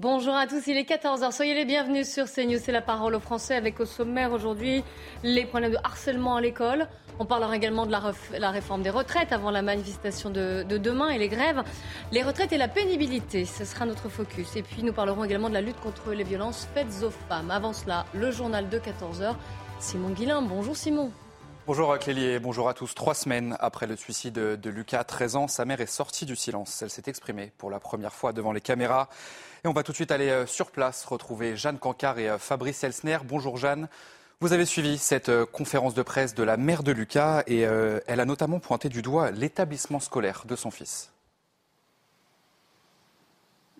Bonjour à tous, il est 14h. Soyez les bienvenus sur CNews. C'est la parole aux Français avec au sommaire aujourd'hui les problèmes de harcèlement à l'école. On parlera également de la, réforme des retraites avant la manifestation de, demain et les grèves. Les retraites et la pénibilité, ce sera notre focus. Et puis nous parlerons également de la lutte contre les violences faites aux femmes. Avant cela, le journal de 14h. Simon Guillain, bonjour Simon. Bonjour Clélie et bonjour à tous. Trois semaines après le suicide de Lucas, 13 ans, sa mère est sortie du silence. Elle s'est exprimée pour la première fois devant les caméras. Et on va tout de suite aller euh, sur place retrouver Jeanne Cancard et euh, Fabrice Elsner. Bonjour Jeanne. Vous avez suivi cette euh, conférence de presse de la mère de Lucas et elle a notamment pointé du doigt l'établissement scolaire de son fils.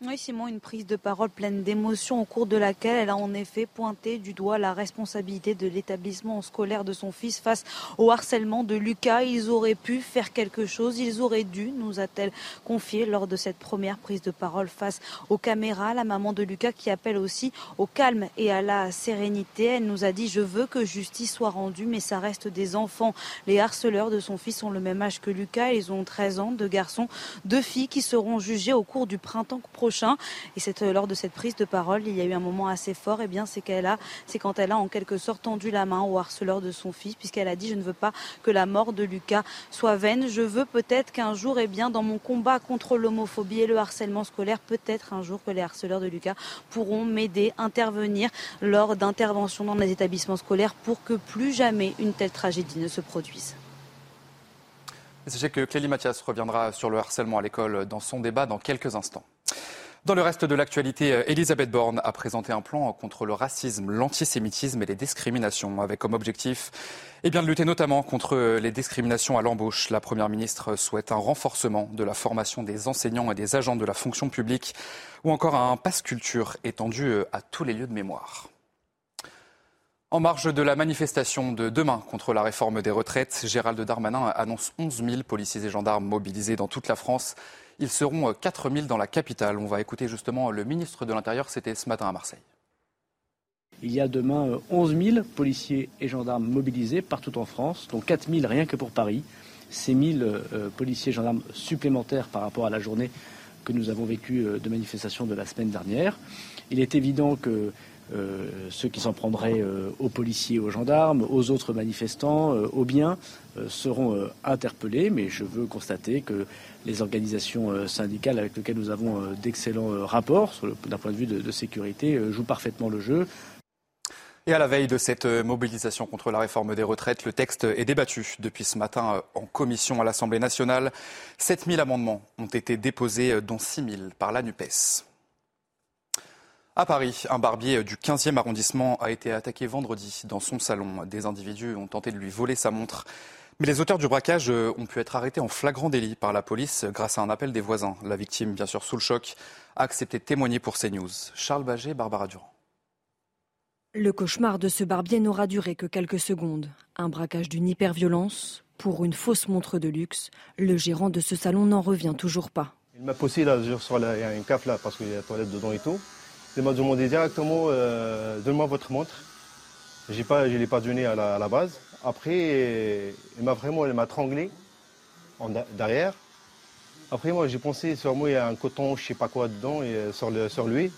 Oui, Simon, une prise de parole pleine d'émotion au cours de laquelle elle a en effet pointé du doigt la responsabilité de l'établissement scolaire de son fils face au harcèlement de Lucas. Ils auraient pu faire quelque chose, ils auraient dû, nous a-t-elle confié lors de cette première prise de parole face aux caméras. La maman de Lucas qui appelle aussi au calme et à la sérénité. Elle nous a dit Je veux que justice soit rendue, mais ça reste des enfants. Les harceleurs de son fils ont le même âge que Lucas. Ils ont 13 ans, deux garçons, deux filles qui seront jugées au cours du printemps prochain et euh, lors de cette prise de parole, il y a eu un moment assez fort. Et eh bien, c'est a, c'est quand elle a en quelque sorte tendu la main au harceleur de son fils, puisqu'elle a dit je ne veux pas que la mort de Lucas soit vaine. Je veux peut-être qu'un jour, et eh bien, dans mon combat contre l'homophobie et le harcèlement scolaire, peut-être un jour que les harceleurs de Lucas pourront m'aider, intervenir lors d'interventions dans les établissements scolaires pour que plus jamais une telle tragédie ne se produise. Sachez que Clélie Mathias reviendra sur le harcèlement à l'école dans son débat dans quelques instants. Dans le reste de l'actualité, Elisabeth Borne a présenté un plan contre le racisme, l'antisémitisme et les discriminations, avec comme objectif eh de lutter notamment contre les discriminations à l'embauche. La Première ministre souhaite un renforcement de la formation des enseignants et des agents de la fonction publique, ou encore un passe culture étendu à tous les lieux de mémoire. En marge de la manifestation de demain contre la réforme des retraites, Gérald Darmanin annonce 11 000 policiers et gendarmes mobilisés dans toute la France. Ils seront 4 000 dans la capitale. On va écouter justement le ministre de l'Intérieur, c'était ce matin à Marseille. Il y a demain 11 000 policiers et gendarmes mobilisés partout en France, dont 4 000 rien que pour Paris. Ces 1 000 euh, policiers et gendarmes supplémentaires par rapport à la journée que nous avons vécue euh, de manifestation de la semaine dernière. Il est évident que euh, ceux qui s'en prendraient euh, aux policiers, aux gendarmes, aux autres manifestants, euh, aux biens, seront interpellés. Mais je veux constater que les organisations syndicales avec lesquelles nous avons d'excellents rapports d'un point de vue de, de sécurité jouent parfaitement le jeu. Et à la veille de cette mobilisation contre la réforme des retraites, le texte est débattu depuis ce matin en commission à l'Assemblée nationale. 7000 amendements ont été déposés, dont 6000 par la NUPES. À Paris, un barbier du 15e arrondissement a été attaqué vendredi dans son salon. Des individus ont tenté de lui voler sa montre. Mais les auteurs du braquage ont pu être arrêtés en flagrant délit par la police grâce à un appel des voisins. La victime, bien sûr sous le choc, a accepté de témoigner pour CNews. Charles Baget, Barbara Durand. Le cauchemar de ce barbier n'aura duré que quelques secondes. Un braquage d'une hyperviolence pour une fausse montre de luxe. Le gérant de ce salon n'en revient toujours pas. Il m'a posé là, sur il y a un caf là parce qu'il y a la toilette dedans et tout. Il m'a demandé directement euh, Donne-moi votre montre. J'ai pas, je ne l'ai pas donné à la, base. Après, il m'a vraiment il m'a tranglé en, derrière. Après, moi, j'ai pensé sur moi, il y a un coton, je sais pas quoi dedans, et, euh, sur, lui.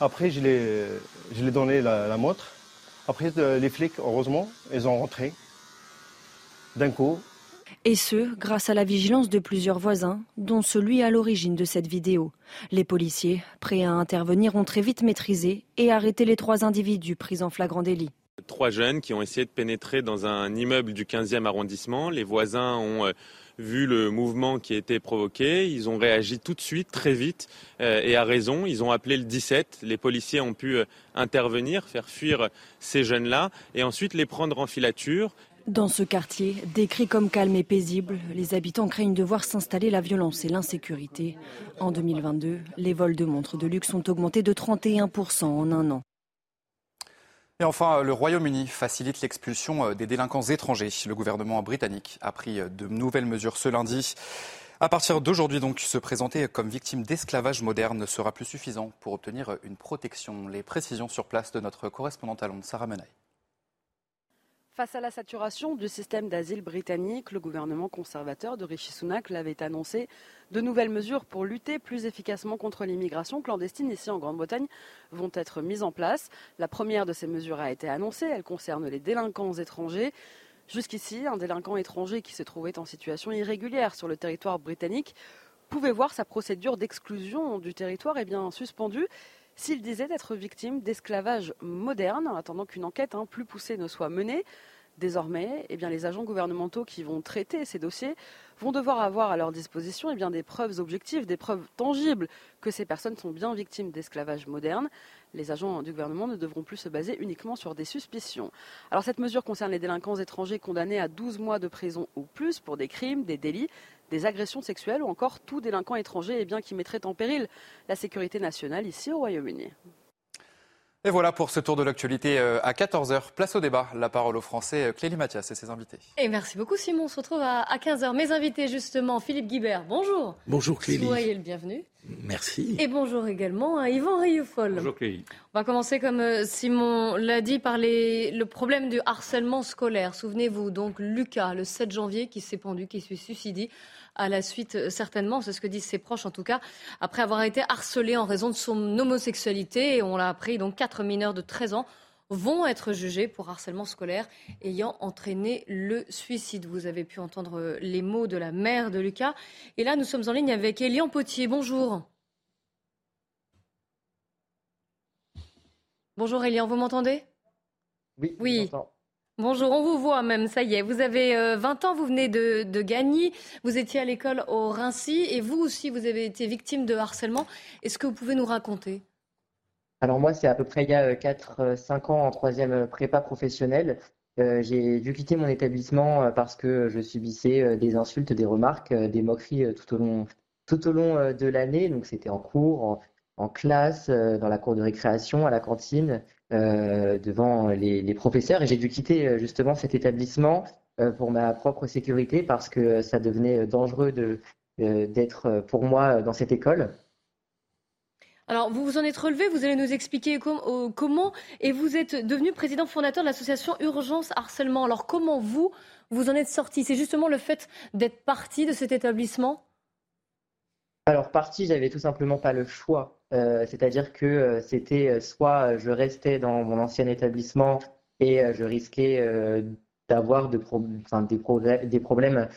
Après, je l'ai donné la, la montre. Après, euh, les flics, heureusement, ils ont rentré d'un coup. Et ce, grâce à la vigilance de plusieurs voisins, dont celui à l'origine de cette vidéo. Les policiers, prêts à intervenir, ont très vite maîtrisé et arrêté les trois individus pris en flagrant délit. Trois jeunes qui ont essayé de pénétrer dans un immeuble du 15e arrondissement. Les voisins ont euh, vu le mouvement qui été provoqué. Ils ont réagi tout de suite, très vite, euh, et à raison. Ils ont appelé le 17. Les policiers ont pu euh, intervenir, faire fuir ces jeunes-là, et ensuite les prendre en filature Dans ce quartier, décrit comme calme et paisible, les habitants craignent de voir s'installer la violence et l'insécurité. En 2022, les vols de montres de luxe ont augmenté de 31% en un an. Et enfin, le Royaume-Uni facilite l'expulsion euh, des délinquants étrangers. Le gouvernement britannique a pris euh, de nouvelles mesures ce lundi. À partir d'aujourd'hui, donc, se présenter comme victime d'esclavage moderne ne sera plus suffisant pour obtenir une protection. Les précisions sur place de notre correspondante à Londres, Sarah Menaille. Face à la saturation du système d'asile britannique, le gouvernement conservateur de Rishi Sunak l'avait annoncé. De nouvelles mesures pour lutter plus efficacement contre l'immigration clandestine ici en Grande-Bretagne vont être mises en place. La première de ces mesures a été annoncée. Elle concerne les délinquants étrangers. Jusqu'ici, un délinquant étranger qui se trouvait en situation irrégulière sur le territoire britannique pouvait voir sa procédure d'exclusion du territoire eh suspendue s'il disait être victime d'esclavage moderne, en attendant qu'une enquête hein, plus poussée ne soit menée. Désormais, eh les agents gouvernementaux qui vont traiter ces dossiers vont devoir avoir à leur disposition eh des preuves objectives, des preuves tangibles que ces personnes sont bien victimes d'esclavage moderne. Les agents du gouvernement ne devront plus se baser uniquement sur des suspicions. Alors cette mesure concerne les délinquants étrangers condamnés à 12 mois de prison ou plus pour des crimes, des délits, des agressions sexuelles ou encore tout délinquant étranger bien, qui mettrait en péril la sécurité nationale ici au Royaume-Uni. Et voilà pour ce tour de l'actualité euh, à 14h. Place au débat. La parole aux Français, euh, Clélie Mathias et ses invités. Et merci beaucoup Simon. On se retrouve à 15h. Mes invités justement, Philippe Guibert, bonjour. Bonjour Clélie. Soyez le bienvenu. Merci. Et bonjour également à Yvan Rieufol. Bonjour Clélie. On va commencer comme euh, Simon l'a dit par le problème du harcèlement scolaire. Souvenez-vous donc Lucas le 7 janvier qui s'est pendu, qui s'est suicidé à la suite, euh, certainement, c'est ce que disent ses proches en tout cas, après avoir été harcelé en raison de son homosexualité. Et on l'a appris, donc quatre mineurs de 13 ans vont être jugés pour harcèlement scolaire ayant entraîné le suicide. Vous avez pu entendre euh, les mots de la mère de Lucas. Et là, nous sommes en ligne avec Elian Potier. Bonjour. Bonjour Elian, vous m'entendez? Oui. Oui. Bonjour, on vous voit même, ça y est. Vous avez 20 euh, ans, vous venez de, Gagny, vous étiez à l'école au Rincy et vous aussi, vous avez été victime de harcèlement. Est-ce que vous pouvez nous raconter? Alors moi, c'est à peu près il y a 4-5 euh, ans en troisième prépa professionnelle. Euh, j'ai dû quitter mon établissement parce que je subissais des insultes, des remarques, des moqueries tout au long, tout au long de l'année. Donc c'était en cours, en classe, dans la cour de récréation, à la cantine. Euh, devant les, professeurs et j'ai dû quitter euh, justement cet établissement euh, pour ma propre sécurité parce que ça devenait dangereux de, d'être pour moi dans cette école. Alors, vous vous en êtes relevé, vous allez nous expliquer comment, et vous êtes devenu président fondateur de l'association Urgence Harcèlement. Alors, comment vous, vous en êtes sorti? C'est justement le fait d'être parti de cet établissement? Alors, parti, j'avais tout simplement pas le choix. Euh, c'est-à-dire que euh, c'était euh, soit je restais dans mon ancien établissement et je risquais d'avoir des, problèmes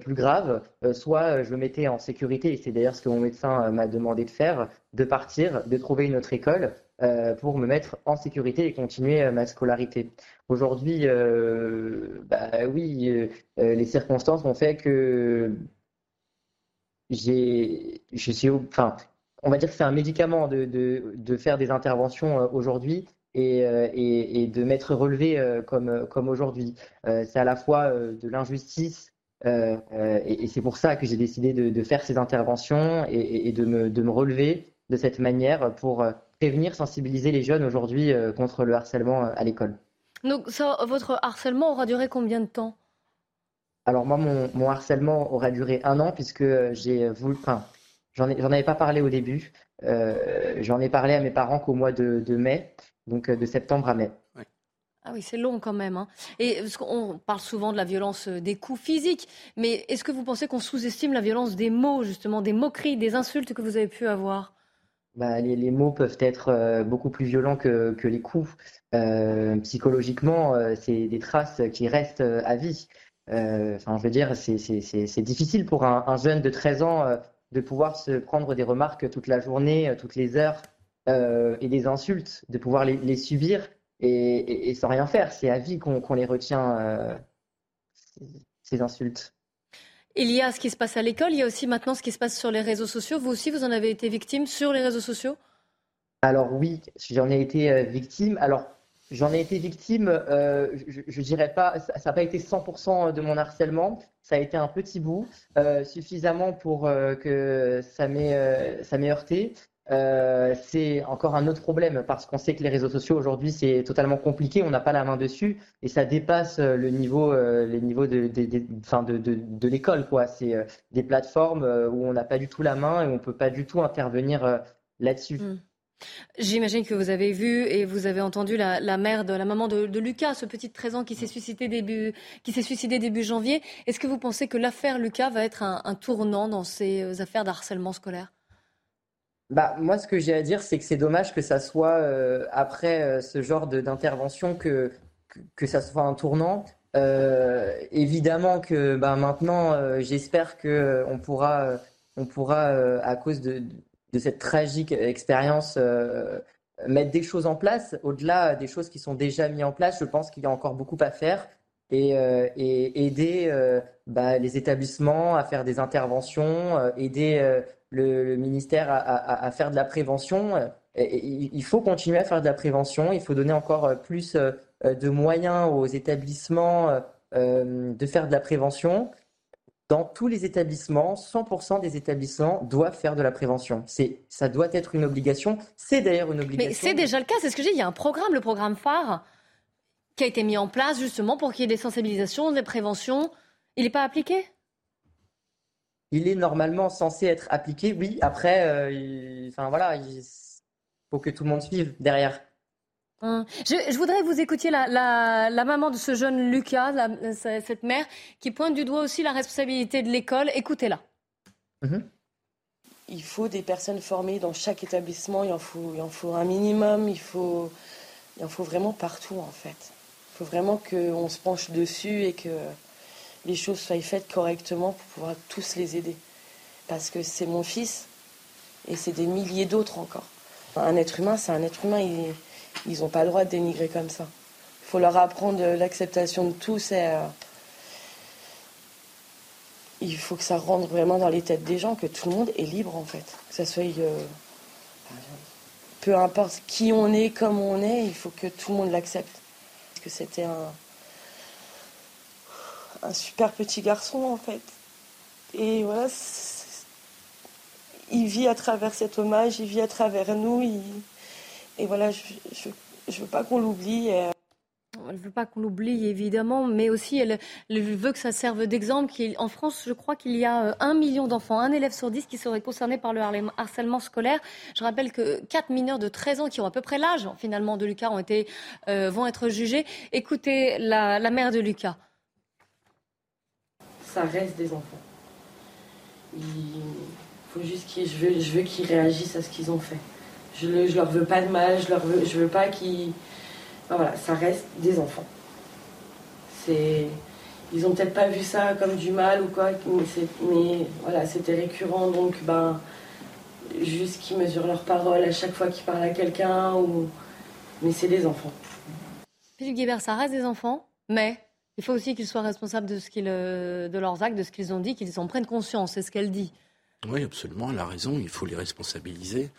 plus graves, soit je me mettais en sécurité, et c'est d'ailleurs ce que mon médecin m'a demandé de faire, de partir, de trouver une autre école pour me mettre en sécurité et continuer ma scolarité. Aujourd'hui, bah oui, les circonstances ont fait que on va dire que c'est un médicament de, faire des interventions euh, aujourd'hui et, euh, et, de m'être relevé euh, comme, aujourd'hui. c'est à la fois de l'injustice et, c'est pour ça que j'ai décidé de, faire ces interventions et, de, me, relever de cette manière pour prévenir, sensibiliser les jeunes aujourd'hui contre le harcèlement à l'école. Donc votre harcèlement aura duré combien de temps? Alors moi, mon, mon, harcèlement aura duré un an puisque j'ai voulu, enfin, J'en avais pas parlé au début. Euh, j'en ai parlé à mes parents qu'au mois de, mai, donc euh, de septembre à mai. Ah oui, c'est long quand même. Hein. Et parce qu'on parle souvent de la violence euh, des coups physiques, mais est-ce que vous pensez qu'on sous-estime la violence des mots, justement, des moqueries, des insultes que vous avez pu avoir? Bah, les, mots peuvent être beaucoup plus violents que, les coups. psychologiquement, c'est des traces qui restent à vie. Enfin, je veux dire, c'est difficile pour un, un, jeune de 13 ans de pouvoir se prendre des remarques toute la journée, euh, toutes les heures, euh, et des insultes, de pouvoir les, subir et, sans rien faire. C'est à vie qu'on les retient, euh, ces insultes. Il y a ce qui se passe à l'école, il y a aussi maintenant ce qui se passe sur les réseaux sociaux. Vous aussi, vous en avez été victime sur les réseaux sociaux? Alors oui, j'en ai été victime. Alors J'en ai été victime, euh, je, je, dirais pas, ça n'a pas été 100% de mon harcèlement, ça a été un petit bout, euh, suffisamment pour euh, que ça m'ait ça m'ait heurté. c'est encore un autre problème parce qu'on sait que les réseaux sociaux aujourd'hui c'est totalement compliqué, on n'a pas la main dessus et ça dépasse le niveau, les niveaux de, de, de, de, de, de l'école quoi. C'est des plateformes où on n'a pas du tout la main et on peut pas du tout intervenir là-dessus. Mm. J'imagine que vous avez vu et vous avez entendu la, mère de la maman de, Lucas, ce petit de 13 ans qui s'est suicidé début, qui s'est suicidé début janvier. Est-ce que vous pensez que l'affaire Lucas va être un, tournant dans ces euh, affaires d'harcèlement scolaire? Bah, moi, ce que j'ai à dire, c'est que c'est dommage que ça soit euh, après euh, ce genre d'intervention que, que, ça soit un tournant. évidemment que bah, maintenant, j'espère qu'on pourra, on pourra à cause de, de cette tragique expérience euh, mettre des choses en place, au-delà des choses qui sont déjà mises en place, je pense qu'il y a encore beaucoup à faire et, euh, aider euh, bah, les établissements à faire des interventions, aider le, ministère à, faire de la prévention. il faut continuer à faire de la prévention, il faut donner encore plus de moyens aux établissements de faire de la prévention dans tous les établissements, 100% des établissements doivent faire de la prévention. C'est, ça doit être une obligation. C'est d'ailleurs une obligation. Mais c'est déjà le cas, c'est ce que j'ai. Il y a un programme, le programme phare, qui a été mis en place justement pour qu'il y ait des sensibilisations, des préventions. Il n'est pas appliqué? Il est normalement censé être appliqué, oui. Après, euh, enfin voilà, il faut que tout le monde suive derrière. Hein. Je, voudrais que vous écoutiez la, maman de ce jeune Lucas, cette mère, qui pointe du doigt aussi la responsabilité de l'école. Écoutez-la. Mhm. Il faut des personnes formées dans chaque établissement, il en faut, il en faut un minimum, il, faut, il en faut vraiment partout en fait. Il faut vraiment qu'on se penche dessus et que les choses soient faites correctement pour pouvoir tous les aider. Parce que c'est mon fils et c'est des milliers d'autres encore. Un être humain, c'est un être humain. Il, ils n'ont pas le droit de dénigrer comme ça. Il faut leur apprendre l'acceptation de tous et euh, il faut que ça rentre vraiment dans les têtes des gens, que tout le monde est libre en fait. Que ça soit. Euh, peu importe qui on est, comme on est, il faut que tout le monde l'accepte. Parce que c'était un, super petit garçon en fait. Et voilà, il vit à travers cet hommage, il vit à travers nous, et voilà, je ne veux pas qu'on l'oublie. Elle ne veut pas qu'on l'oublie, évidemment, mais aussi elle, veut que ça serve d'exemple. En France, je crois qu'il y a euh, un million d'enfants, un élève sur dix qui seraient concernés par le harcèlement scolaire. Je rappelle que quatre mineurs de 13 ans qui ont à peu près l'âge, finalement, de Lucas ont été, euh, vont être jugés. Écoutez la, mère de Lucas. Ça reste des enfants. Il faut juste qu'ils, je veux, je veux qu'ils réagissent à ce qu'ils ont fait. Je ne leur veux pas de mal, je leur veux, je veux pas qu'ils. voilà, ça reste des enfants. C'est. Ils ont peut-être pas vu ça comme du mal ou quoi, mais, voilà, c'était récurrent, donc ben, juste qu'ils mesurent leurs paroles à chaque fois qu'ils parlent à quelqu'un, ou... mais c'est des enfants. Philippe Guébert, ça reste des enfants, mais il faut aussi qu'ils soient responsables de, ce qu'ils, de leurs actes, de ce qu'ils ont dit, qu'ils en prennent conscience, c'est ce qu'elle dit. Oui, absolument, elle a raison, il faut les responsabiliser.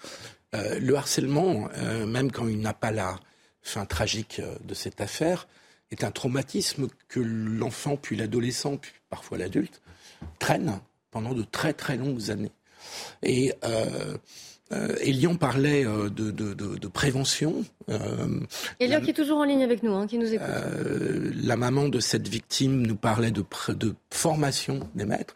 Euh, le harcèlement, euh, même quand il n'a pas la fin tragique euh, de cette affaire, est un traumatisme que l'enfant, puis l'adolescent, puis parfois l'adulte, traîne pendant de très très longues années. Et euh, Elian parlait euh, de, de, de, de, prévention. Euh, Elian qui est toujours en ligne avec nous, hein, qui nous écoute. Euh, la maman de cette victime nous parlait de, de formation des maîtres.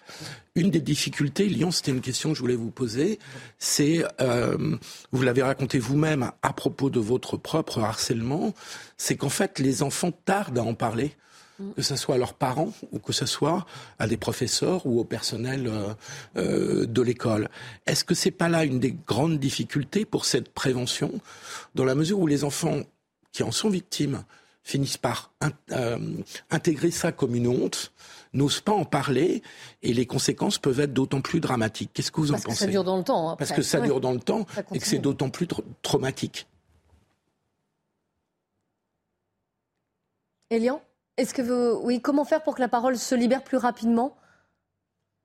Une des difficultés, Elian, c'était une question que je voulais vous poser, c'est, euh, vous l'avez raconté vous-même à propos de votre propre harcèlement, c'est qu'en fait les enfants tardent à en parler que ce soit à leurs parents ou que ce soit à des professeurs ou au personnel euh, euh, de l'école. Est-ce que c'est pas là une des grandes difficultés pour cette prévention, dans la mesure où les enfants qui en sont victimes finissent par euh, intégrer ça comme une honte, n'osent pas en parler et les conséquences peuvent être d'autant plus dramatiques? Qu'est-ce que vous en pensez Parce que ça dure dans le temps. Parce que ça dure dans le temps et que c'est d'autant plus traumatique. Elian? Est-ce que vous, oui, comment faire pour que la parole se libère plus rapidement?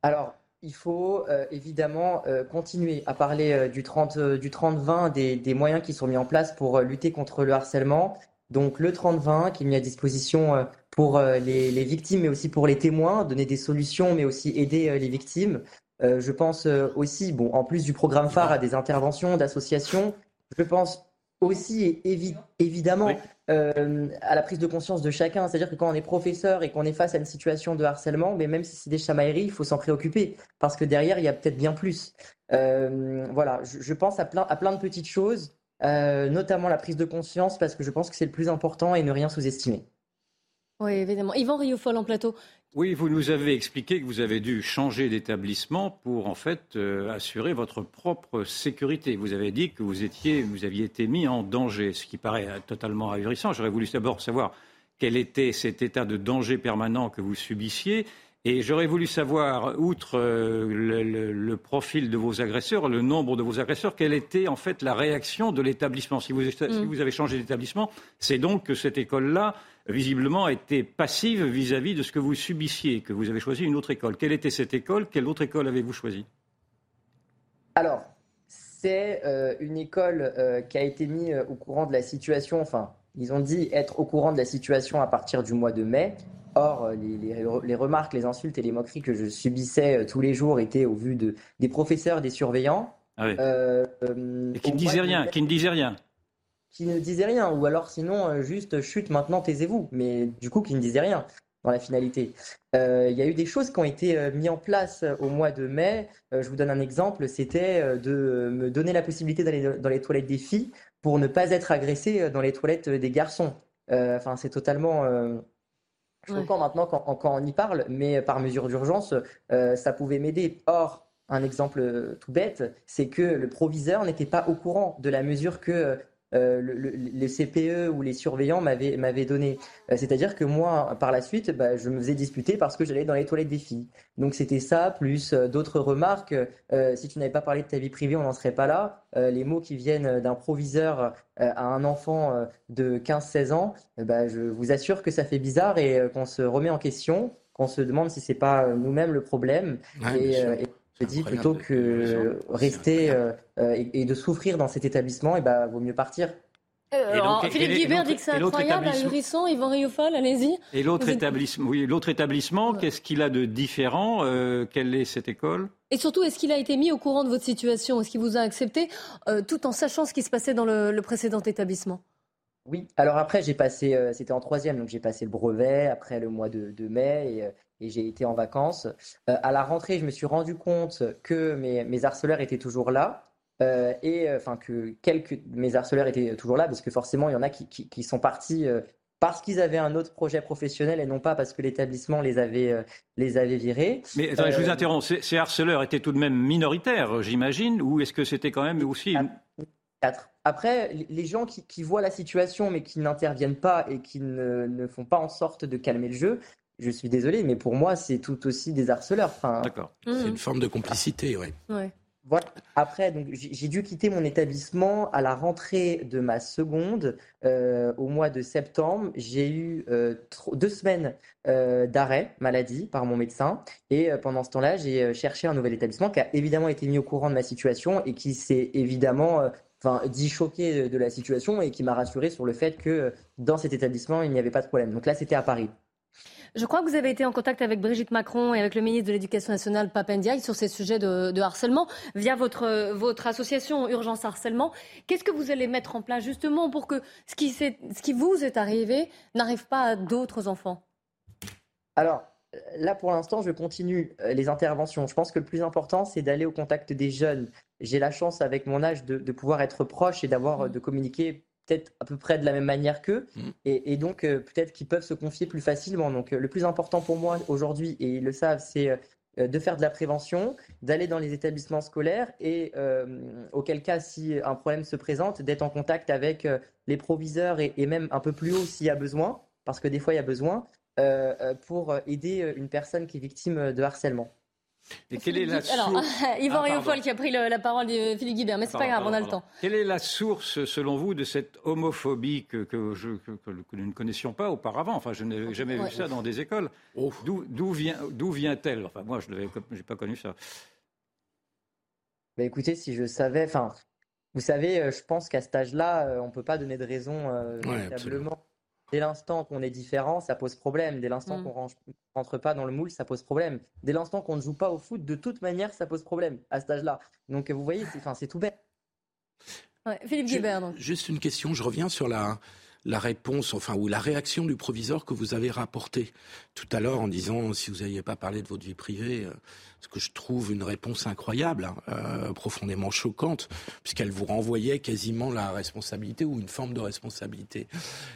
Alors, il faut euh, évidemment euh, continuer à parler euh, du 30 du 30-20 des, des, moyens qui sont mis en place pour lutter contre le harcèlement. Donc le 30-20 qui est mis à disposition pour les, les, victimes, mais aussi pour les témoins, donner des solutions, mais aussi aider les victimes. je pense aussi, bon, en plus du programme phare, à des interventions d'associations. Je pense aussi évidemment euh, à la prise de conscience de chacun. C'est-à-dire que quand on est professeur et qu'on est face à une situation de harcèlement, mais même si c'est des chamailleries, il faut s'en préoccuper parce que derrière, il y a peut-être bien plus. Euh, voilà, je, pense à plein, à plein de petites choses, euh, notamment la prise de conscience parce que je pense que c'est le plus important et ne rien sous-estimer. Oui, évidemment. Yvan Rioufol en plateau. Oui, vous nous avez expliqué que vous avez dû changer d'établissement pour en fait euh, assurer votre propre sécurité. Vous avez dit que vous étiez, vous aviez été mis en danger, ce qui paraît totalement ahurissant. J'aurais voulu d'abord savoir quel était cet état de danger permanent que vous subissiez. Et j'aurais voulu savoir, outre euh, le, profil de vos agresseurs, le nombre de vos agresseurs, quelle était en fait la réaction de l'établissement. Si, si, mm. vous avez changé d'établissement, c'est donc que cette école-là visiblement été passive vis-à-vis de ce que vous subissiez, que vous avez choisi une autre école. Quelle était cette école? Quelle autre école avez-vous choisi Alors, c'est euh, une école euh, qui a été mise euh, au courant de la situation, enfin, ils ont dit être au courant de la situation à partir du mois de mai. Or, les, remarques, les insultes et les moqueries que je subissais tous les jours étaient au vu de, des professeurs, des surveillants. Ah et qui ne disaient rien, qui ne disaient rien qui ne disait rien, ou alors sinon euh, juste chute maintenant taisez-vous, mais du coup qui ne disait rien dans la finalité. Euh, il y a eu des choses qui ont été euh, mises en place au mois de mai. je vous donne un exemple, c'était de me donner la possibilité d'aller dans les toilettes des filles pour ne pas être agressé dans les toilettes des garçons. Enfin, c'est totalement choquant maintenant quand, quand, on y parle, mais par mesure d'urgence, ça pouvait m'aider. Or, un exemple tout bête, c'est que le proviseur n'était pas au courant de la mesure que euh, le, les CPE ou les surveillants m'avaient donné. Euh, c'est-à-dire que moi, par la suite, bah, je me faisais disputer parce que j'allais dans les toilettes des filles. Donc c'était ça, plus euh, d'autres remarques. si tu n'avais pas parlé de ta vie privée, on n'en serait pas là. les mots qui viennent d'un proviseur à un enfant de 15-16 ans, bah, je vous assure que ça fait bizarre et qu'on se remet en question, qu'on se demande si c'est pas nous-mêmes le problème. et, je dis plutôt que rester euh, euh, et, de souffrir dans cet établissement, et bah, vaut mieux partir. Euh, Philippe Guibert dit que c'est incroyable, ahurissant. Yvan Riofol, allez-y. Et l'autre établissement, oui, l'autre établissement, qu'est-ce qu'il a de différent Quelle est cette école? Et surtout, est-ce qu'il a été mis au courant de votre situation? Est-ce qu'il vous a accepté, tout en sachant ce qui se passait dans le, précédent établissement? Oui, alors après, j'ai passé, c'était en troisième, donc j'ai passé le brevet après le mois de, de mai, et, j'ai été en vacances. Euh, à la rentrée, je me suis rendu compte que mes, mes harceleurs étaient toujours là. Euh, et euh, enfin que quelques mes harceleurs étaient toujours là parce que forcément il y en a qui, qui, sont partis parce qu'ils avaient un autre projet professionnel et non pas parce que l'établissement les avait les avait virés. Mais je vous interromps, ces, harceleurs étaient tout de même minoritaires, j'imagine, ou est-ce que c'était quand même aussi Quatre. Après, les gens qui, qui, voient la situation mais qui n'interviennent pas et qui ne, ne, font pas en sorte de calmer le jeu, je suis désolé, mais pour moi, c'est tout aussi des harceleurs. Enfin, D'accord. Mmh. C'est une forme de complicité, oui. Ouais. Voilà. Après, donc, j'ai dû quitter mon établissement à la rentrée de ma seconde euh, au mois de septembre. J'ai eu euh, deux semaines euh, d'arrêt maladie par mon médecin. Et pendant ce temps-là, j'ai cherché un nouvel établissement qui a évidemment été mis au courant de ma situation et qui s'est évidemment enfin, dit choqué de la situation et qui m'a rassuré sur le fait que dans cet établissement, il n'y avait pas de problème. Donc là, c'était à Paris. Je crois que vous avez été en contact avec Brigitte Macron et avec le ministre de l'Éducation nationale, Papendiaï, sur ces sujets de, harcèlement via votre, votre association Urgence Harcèlement. Qu'est-ce que vous allez mettre en place justement pour que ce qui, ce qui vous est arrivé n'arrive pas à d'autres enfants? Alors, là, pour l'instant, je continue euh, les interventions. Je pense que le plus important, c'est d'aller au contact des jeunes. J'ai la chance, avec mon âge, de, de pouvoir être proche et d'avoir mmh. de communiquer peut-être à peu près de la même manière qu'eux, mm. et, donc euh, peut-être qu'ils peuvent se confier plus facilement. Donc euh, le plus important pour moi aujourd'hui, et ils le savent, c'est euh, de faire de la prévention, d'aller dans les établissements scolaires et auquel cas, si un problème se présente, d'être en contact avec les proviseurs et, et, même un peu plus haut s'il y a besoin, parce que des fois il y a besoin, pour aider une personne qui est victime de harcèlement. Et quelle est la source Alors, Yvan ah, qui a pris la parole de Philippe Guibert, mais c'est pas grave, on a le temps. Quelle est la source, selon vous, de cette homophobie que, que, je, que, nous ne connaissions pas auparavant? Enfin, je n'ai jamais vu ça dans des écoles. D'où vient, vient-elle? Enfin, moi, je n'ai pas connu ça. Bah, écoutez, si je savais, enfin, vous savez, je pense qu'à cet âge-là, on ne peut pas donner de raison véritablement. Dès l'instant qu'on est différent, ça pose problème. Dès l'instant mm. qu'on ne rentre pas dans le moule, ça pose problème. Dès l'instant qu'on ne joue pas au foot, de toute manière, ça pose problème à cet âge-là. Donc vous voyez, c'est tout bête. Philippe Guibert. Juste une question, je reviens sur la, la réponse, enfin, ou la réaction du proviseur que vous avez rapporté tout à l'heure en disant si vous n'aviez pas parlé de votre vie privée, euh, ce que je trouve une réponse incroyable, hein, euh, profondément choquante, puisqu'elle vous renvoyait quasiment la responsabilité ou une forme de responsabilité.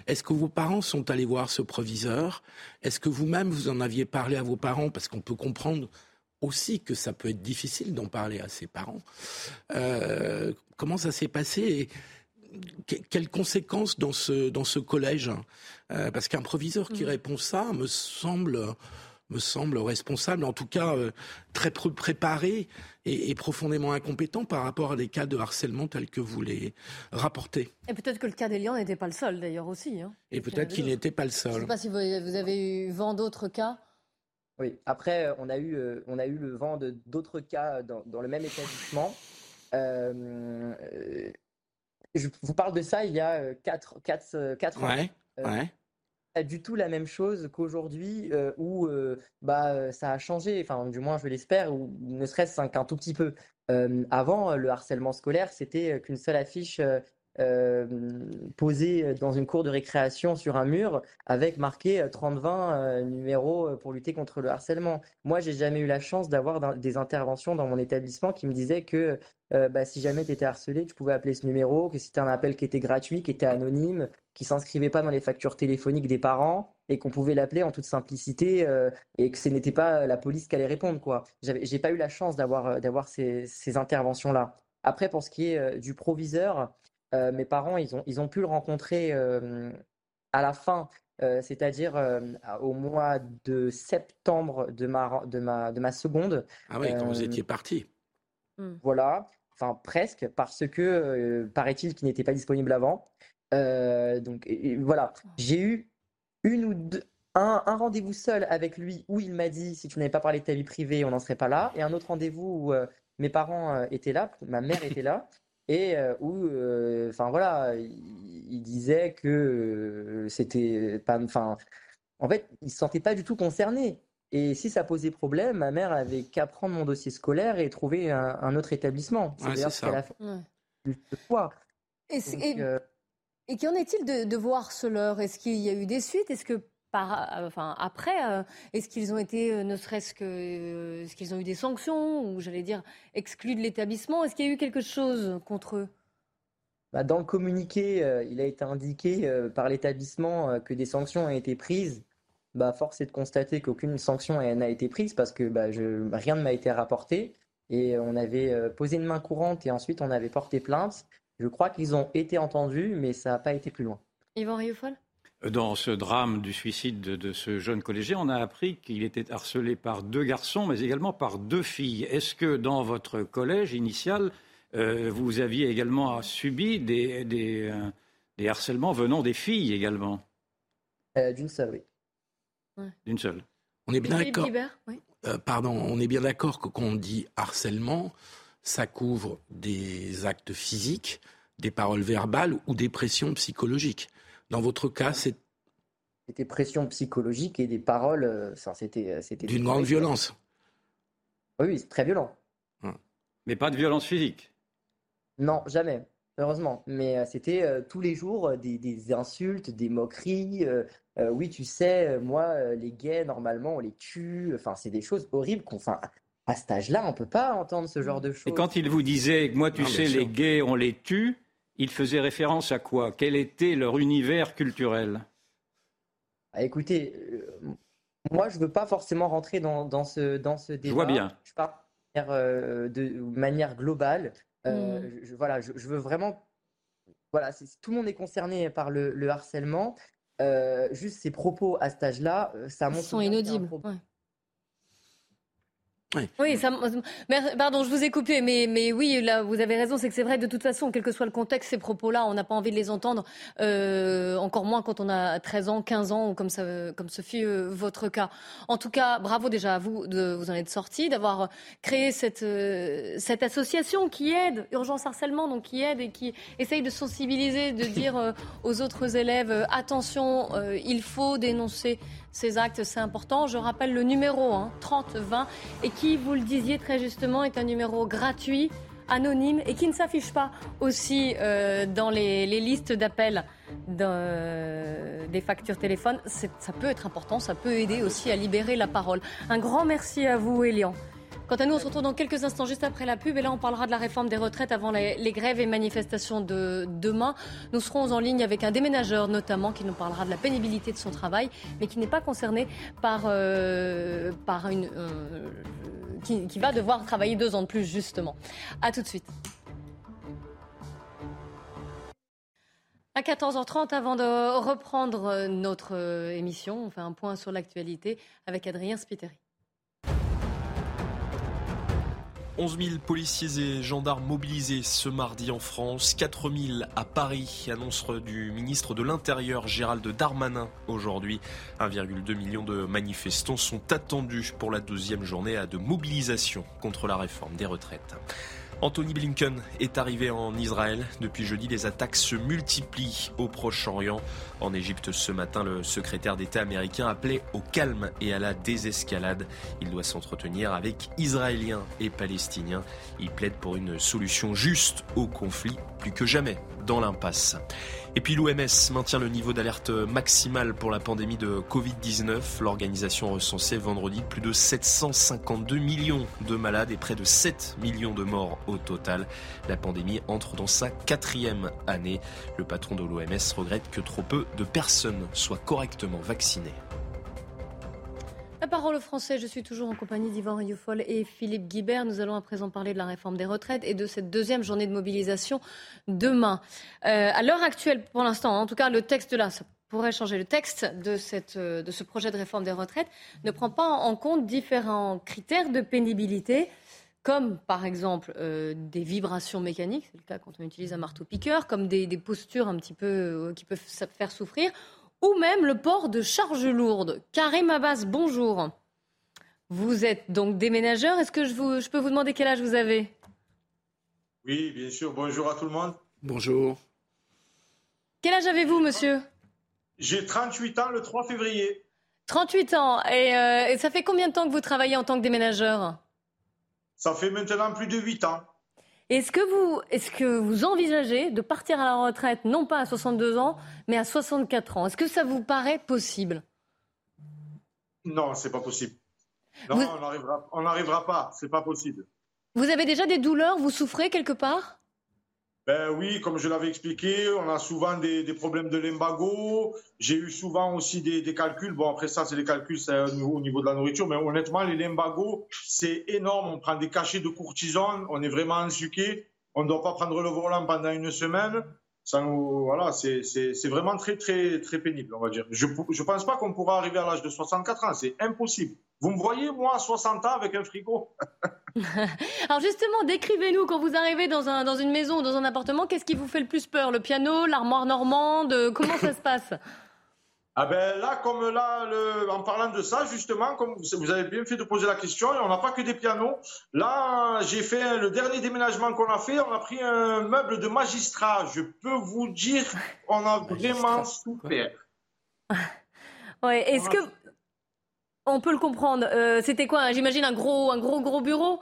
Est-ce que vos parents sont allés voir ce proviseur? Est-ce que vous-même vous en aviez parlé à vos parents? Parce qu'on peut comprendre aussi que ça peut être difficile d'en parler à ses parents. Euh, comment ça s'est passé? Quelles conséquences dans ce, dans ce collège euh, Parce qu'un proviseur qui mm. répond ça me semble, me semble responsable, en tout cas euh, très préparé et, profondément incompétent par rapport à des cas de harcèlement tels que vous les rapportez. Et peut-être que le cas d'Elian n'était pas le seul d'ailleurs aussi. Hein. et peut-être qu'il n'était pas le seul. Je ne sais pas si vous, avez eu vent d'autres cas. Oui, après, on a eu, euh, on a eu le vent d'autres cas dans, dans, le même établissement. Euh, je vous parle de ça il y a 4, 4, 4 ans. Ouais, euh, ouais. Pas du tout la même chose qu'aujourd'hui euh, où euh, bah, ça a changé, enfin du moins je l'espère, ou ne serait-ce qu'un tout petit peu. avant, le harcèlement scolaire, c'était qu'une seule affiche euh, posé dans une cour de récréation sur un mur avec marqué 30-20 euh, euh, pour lutter contre le harcèlement. Moi, j'ai jamais eu la chance d'avoir des interventions dans mon établissement qui me disaient que bah, si jamais tu étais harcelé, tu pouvais appeler ce numéro, que c'était un appel qui était gratuit, qui était anonyme, qui s'inscrivait pas dans les factures téléphoniques des parents et qu'on pouvait l'appeler en toute simplicité et que ce n'était pas la police qui allait répondre. quoi. J'ai pas eu la chance d'avoir d'avoir ces, ces interventions-là. Après, pour ce qui est du proviseur, euh, mes parents, ils ont, ils ont pu le rencontrer euh, à la fin, euh, c'est-à-dire au mois de septembre de ma, de ma, de ma seconde. Ah oui, quand vous étiez parti. Hmm. Voilà, enfin presque, parce que paraît-il qu'il n'était pas disponible avant. donc voilà, j'ai eu une ou deux, un, un rendez-vous seul avec lui où il m'a dit si tu n'avais pas parlé de ta vie privée, on n'en serait pas là, et un autre rendez-vous où mes parents étaient là, ma mère était là, et euh, où, euh, enfin voilà, il, disait que euh, c'était pas, enfin, en fait, il se sentait pas du tout concerné. Et si ça posait problème, ma mère avait qu'à prendre mon dossier scolaire et trouver un, autre établissement. C'est d'ailleurs ce qu'elle a fait fois. Et, et qu'en est-il de, de vos harceleurs Est-ce qu'il y a eu des suites? Est-ce que euh, enfin, après, euh, est-ce qu'ils ont été, euh, ne serait-ce que, est-ce qu'ils ont eu des sanctions ou j'allais dire exclus de l'établissement? Est-ce qu'il y a eu quelque chose contre eux? Bah, Dans le communiqué, il a été indiqué par l'établissement que des sanctions ont été prises. Bah, force est de constater qu'aucune sanction n'a été prise parce que bah, je, rien ne m'a été rapporté. Et on avait posé une main courante et ensuite on avait porté plainte. Je crois qu'ils ont été entendus, mais ça n'a pas été plus loin. Yvan Rioufol? Dans ce drame du suicide de, ce jeune collégien, on a appris qu'il était harcelé par deux garçons, mais également par deux filles. Est-ce que dans votre collège initial, euh, vous aviez également subi des, des, euh, harcèlements venant des filles également? Euh, D'une seule, oui. D'une seule. On est bien d'accord. pardon, on est bien d'accord que quand on dit harcèlement, ça couvre des actes physiques, des paroles verbales ou des pressions psychologiques. Dans votre cas, c'est c'était pression psychologique et des paroles. Euh, c'était, euh, c'était d'une grande violence. Oui, c'est très violent. Hum. Mais pas de violence physique. Non, jamais. Heureusement. Mais euh, c'était tous les jours des, insultes, des moqueries. oui, tu sais, moi, les gays, normalement, on les tue. Enfin, c'est des choses horribles qu'on. Enfin, à cet âge-là, on peut pas entendre ce genre de choses. Et quand il vous disait, moi, tu sais, les gays, on les tue, il faisait référence à quoi? Quel était leur univers culturel? Ah, Écoutez, euh, moi, je ne veux pas forcément rentrer dans, ce, dans ce débat. Je vois bien. Je parle euh, de manière globale. Euh, mm. je, voilà, je, veux vraiment. Voilà, tout le monde est concerné par le, harcèlement. juste ces propos à cet âge-là, ça montre. Ils sont inaudibles. Oui, ça, pardon, je vous ai coupé, mais, mais oui, là, vous avez raison, c'est que c'est vrai, de toute façon, quel que soit le contexte, ces propos-là, on n'a pas envie de les entendre, euh, encore moins quand on a 13 ans, 15 ans, ou comme, ça, comme ce fut euh, votre cas. En tout cas, bravo déjà à vous de vous en être sorti, d'avoir créé cette, euh, cette association qui aide, Urgence Harcèlement, donc qui aide et qui essaye de sensibiliser, de dire aux autres élèves, attention, il faut dénoncer ces actes, c'est important. Je rappelle le numéro hein, 3020 et qui, vous le disiez très justement, est un numéro gratuit, anonyme et qui ne s'affiche pas aussi euh, dans les, listes d'appels des factures téléphones. Ça peut être important, ça peut aider aussi à libérer la parole. Un grand merci à vous, Elian. Quant à nous, on se retrouve dans quelques instants, juste après la pub. Et là, on parlera de la réforme des retraites avant les, grèves et manifestations de demain. Nous serons en ligne avec un déménageur, notamment, qui nous parlera de la pénibilité de son travail, mais qui n'est pas concerné par, euh, par une. Euh, qui, qui va devoir travailler deux ans de plus, justement. A tout de suite. À 14h30, avant de reprendre notre émission, on fait un point sur l'actualité avec Adrien Spiteri. 11 000 policiers et gendarmes mobilisés ce mardi en France, 4 000 à Paris, annonce du ministre de l'Intérieur Gérald Darmanin aujourd'hui. 1,2 million de manifestants sont attendus pour la deuxième journée de mobilisation contre la réforme des retraites. Anthony Blinken est arrivé en Israël. Depuis jeudi, les attaques se multiplient au Proche-Orient. En Égypte, ce matin, le secrétaire d'État américain appelait au calme et à la désescalade. Il doit s'entretenir avec Israéliens et Palestiniens. Il plaide pour une solution juste au conflit, plus que jamais dans l'impasse. Et puis l'OMS maintient le niveau d'alerte maximal pour la pandémie de Covid-19. L'organisation recensait vendredi plus de 752 millions de malades et près de 7 millions de morts au total. La pandémie entre dans sa quatrième année. Le patron de l'OMS regrette que trop peu de personnes soient correctement vaccinées. La parole au français, je suis toujours en compagnie d'Yvan Rioufol et Philippe Guibert. Nous allons à présent parler de la réforme des retraites et de cette deuxième journée de mobilisation demain. Euh, à l'heure actuelle, pour l'instant, en tout cas, le texte là, ça pourrait changer. Le texte de, cette, de ce projet de réforme des retraites ne prend pas en compte différents critères de pénibilité comme par exemple euh, des vibrations mécaniques, c'est le cas quand on utilise un marteau-piqueur, comme des, postures un petit peu euh, qui peuvent faire souffrir, ou même le port de charges lourdes. Karim Abbas, bonjour. Vous êtes donc déménageur. Est-ce que je, vous, je peux vous demander quel âge vous avez? Oui, bien sûr. Bonjour à tout le monde. Bonjour. Quel âge avez-vous, monsieur? J'ai 38 ans le 3 février. 38 ans. Et, euh, et, ça fait combien de temps que vous travaillez en tant que déménageur? Ça fait maintenant plus de 8 ans. Est-ce que, vous, est que vous envisagez de partir à la retraite, non pas à 62 ans, mais à 64 ans? Est-ce que ça vous paraît possible? Non, c'est pas possible. Non, on n'arrivera pas, c'est pas possible. Vous avez déjà des douleurs? Vous souffrez quelque part? Ben oui, comme je l'avais expliqué, on a souvent des, problèmes de limbago. J'ai eu souvent aussi des, calculs. Bon, après ça, c'est les calculs au niveau de la nourriture. Mais honnêtement, les limbagos, c'est énorme. On prend des cachets de cortisone. On est vraiment ensuqué. On ne doit pas prendre le volant pendant une semaine. Ça voilà, c'est vraiment très, très, très pénible, on va dire. Je ne pense pas qu'on pourra arriver à l'âge de 64 ans. C'est impossible. Vous me voyez, moi, à 60 ans avec un frigo? Alors justement, décrivez-nous quand vous arrivez dans, un, dans une maison ou dans un appartement, qu'est-ce qui vous fait le plus peur? Le piano, l'armoire normande Comment ça se passe? Ah ben là, comme là, en parlant de ça, justement, comme vous avez bien fait de poser la question, on n'a pas que des pianos. Là, j'ai fait le dernier déménagement qu'on a fait, on a pris un meuble de magistrat. Je peux vous dire, on a vraiment souffert. Ouais, est-ce que on peut le comprendre? Euh, c'était quoi? J'imagine un gros, un gros, gros bureau?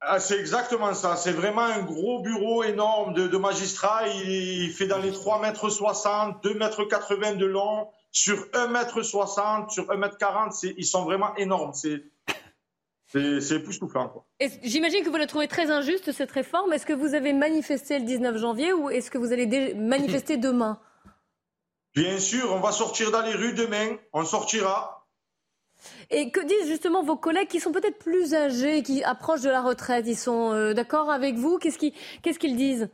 Ah, C'est exactement ça. C'est vraiment un gros bureau énorme de, magistrat. Il, fait dans les 3 mètres 60, 2 mètres 80 de long, sur 1 mètre 60, sur 1 mètre 40. Ils sont vraiment énormes. C'est c'est époustouflant. J'imagine que vous la trouvez très injuste, cette réforme. Est-ce que vous avez manifesté le 19 janvier ou est-ce que vous allez manifester demain? Bien sûr, on va sortir dans les rues demain. On sortira. Et que disent justement vos collègues qui sont peut-être plus âgés, qui approchent de la retraite? Ils sont euh, d'accord avec vous? Qu'est-ce qu'ils disent?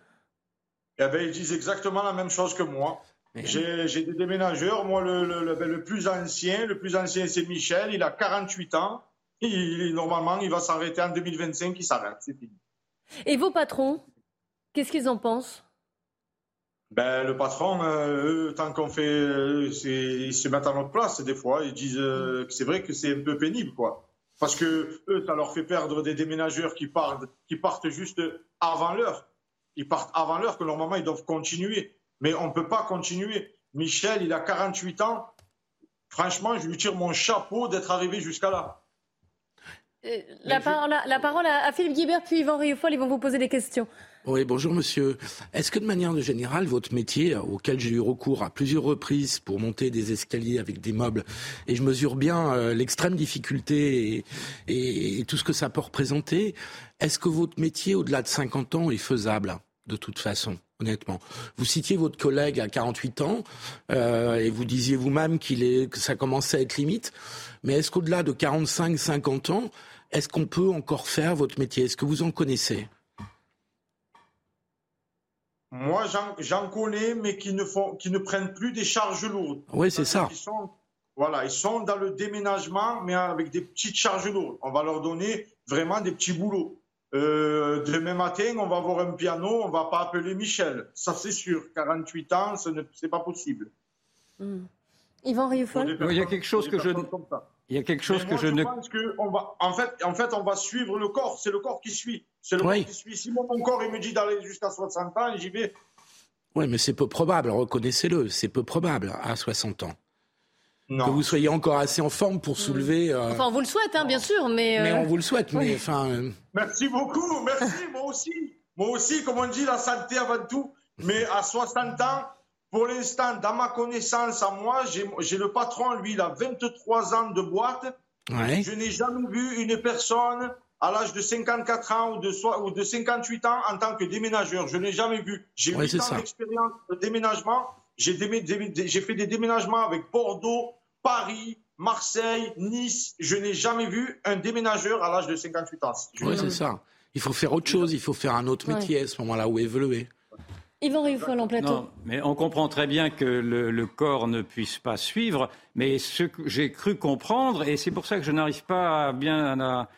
Eh ben, Ils disent exactement la même chose que moi. J'ai des déménageurs. Moi, le, le, ben, le, plus ancien, le plus ancien, c'est Michel. Il a 48 ans. il, normalement, il va s'arrêter en 2025, il s'arrête, c'est fini. Et vos patrons, qu'est-ce qu'ils en pensent? Ben, le patron, euh, eux, tant qu'on fait, euh, ils se mettent à notre place des fois. Ils disent euh, que c'est vrai que c'est un peu pénible, quoi. Parce que eux, ça leur fait perdre des déménageurs qui partent, qui partent juste avant l'heure. Ils partent avant l'heure que normalement ils doivent continuer. Mais on ne peut pas continuer. Michel, il a 48 ans. Franchement, je lui tire mon chapeau d'être arrivé jusqu'à là. la, parole, la, parole, à Philippe Guibert puis Yvan Rioufol, ils vont vous poser des questions. Oui, bonjour monsieur. Est-ce que de manière générale, votre métier, auquel j'ai eu recours à plusieurs reprises pour monter des escaliers avec des meubles, et je mesure bien euh, l'extrême difficulté et, tout ce que ça peut représenter, est-ce que votre métier, au-delà de 50 ans, est faisable de toute façon? Honnêtement. Vous citiez votre collègue à 48 ans euh, et vous disiez vous-même qu'il est, que ça commençait à être limite. Mais est-ce qu'au-delà de 45-50 ans, est-ce qu'on peut encore faire votre métier? Est-ce que vous en connaissez? Moi, j'en connais, mais qui ne, font, qui ne prennent plus des charges lourdes. Oui, c'est ça. voilà, ils sont dans le déménagement, mais avec des petites charges lourdes. On va leur donner vraiment des petits boulots. Euh, demain matin, on va avoir un piano, on va pas appeler Michel. Ça, c'est sûr. 48 ans, ce n'est pas possible. Mmh. Yvan Rioufol Il y a quelque chose que je... Il y a quelque chose que je, ne. Pense que on va, en fait, en fait, on va suivre le corps. C'est le corps qui suit. C'est le corps qui suit. Si mon corps il me dit d'aller jusqu'à 60 ans, j'y vais. Oui, mais c'est peu probable. Reconnaissez-le, c'est peu probable à 60 ans. Non. Que vous soyez encore assez en forme pour soulever. Euh, enfin, on vous le souhaite, hein, bien sûr, mais. Mais on vous le souhaite, mais enfin. Euh, merci beaucoup, merci, moi aussi. Moi aussi, comme on dit, la santé avant tout. Mais à 60 ans, pour l'instant, dans ma connaissance à moi, j'ai le patron, lui, il a 23 ans de boîte. Je n'ai jamais vu une personne à l'âge de 54 ans ou de, ou de 58 ans en tant que déménageur. Je n'ai jamais vu. J'ai eu 8 ans d'expérience de déménagement. J'ai fait des déménagements avec Bordeaux, Paris, Marseille, Nice. Je n'ai jamais vu un déménageur à l'âge de 58 ans. Oui, c'est ça. Il faut faire autre chose, il faut faire un autre métier à ce moment-là où évoluer. Yvan Rioufol en plateau. Non, mais on comprend très bien que le, corps ne puisse pas suivre, mais ce que j'ai cru comprendre, et c'est pour ça que je n'arrive pas bien à,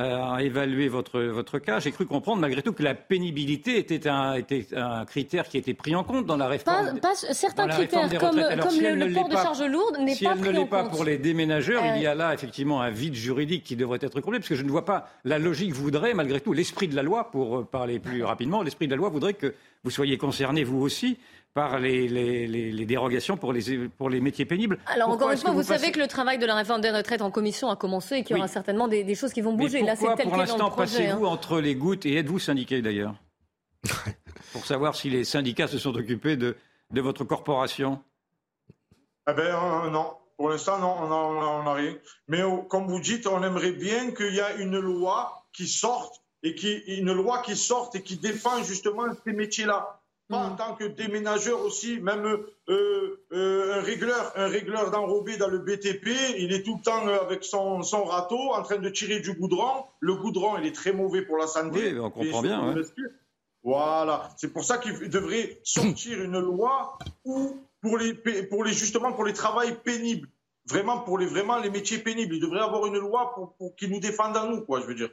à évaluer votre, votre cas, j'ai cru comprendre malgré tout que la pénibilité était un, était un critère qui était pris en compte dans la réforme. Pas, certains critères, comme, le, port de charges lourdes, n'est pas pris en compte. Si elle ne l'est pas pour les déménageurs, il y a là effectivement un vide juridique qui devrait être comblé, parce que je ne vois pas la logique voudrait, malgré tout, l'esprit de la loi, pour parler plus rapidement, l'esprit de la loi voudrait que vous soyez concerné, vous aussi, par les, les, dérogations pour les, pour les métiers pénibles. Alors encore une fois, vous, savez que le travail de la réforme des retraites en commission a commencé et qu'il y aura certainement des, choses qui vont bouger. Là, c'est pour l'instant passez-vous hein. entre les gouttes et êtes-vous syndiqué d'ailleurs? Pour savoir si les syndicats se sont occupés de, de votre corporation Eh bien euh, non, pour l'instant non, on n'a rien. Mais oh, comme vous dites, on aimerait bien qu'il y ait une loi qui sorte et qui une loi qui sorte et qui défend justement ces métiers-là pas en tant que déménageur aussi, même euh, euh, un régleur, un régleur d'enrobé dans le BTP, il est tout le temps avec son, son, râteau en train de tirer du goudron. Le goudron, il est très mauvais pour la santé. Oui, on comprend bien. Voilà, c'est pour ça qu'il devrait sortir une loi où pour les, pour les justement pour les travails pénibles, vraiment pour les vraiment les métiers pénibles, il devrait avoir une loi pour, pour qui nous défende à nous, quoi, je veux dire.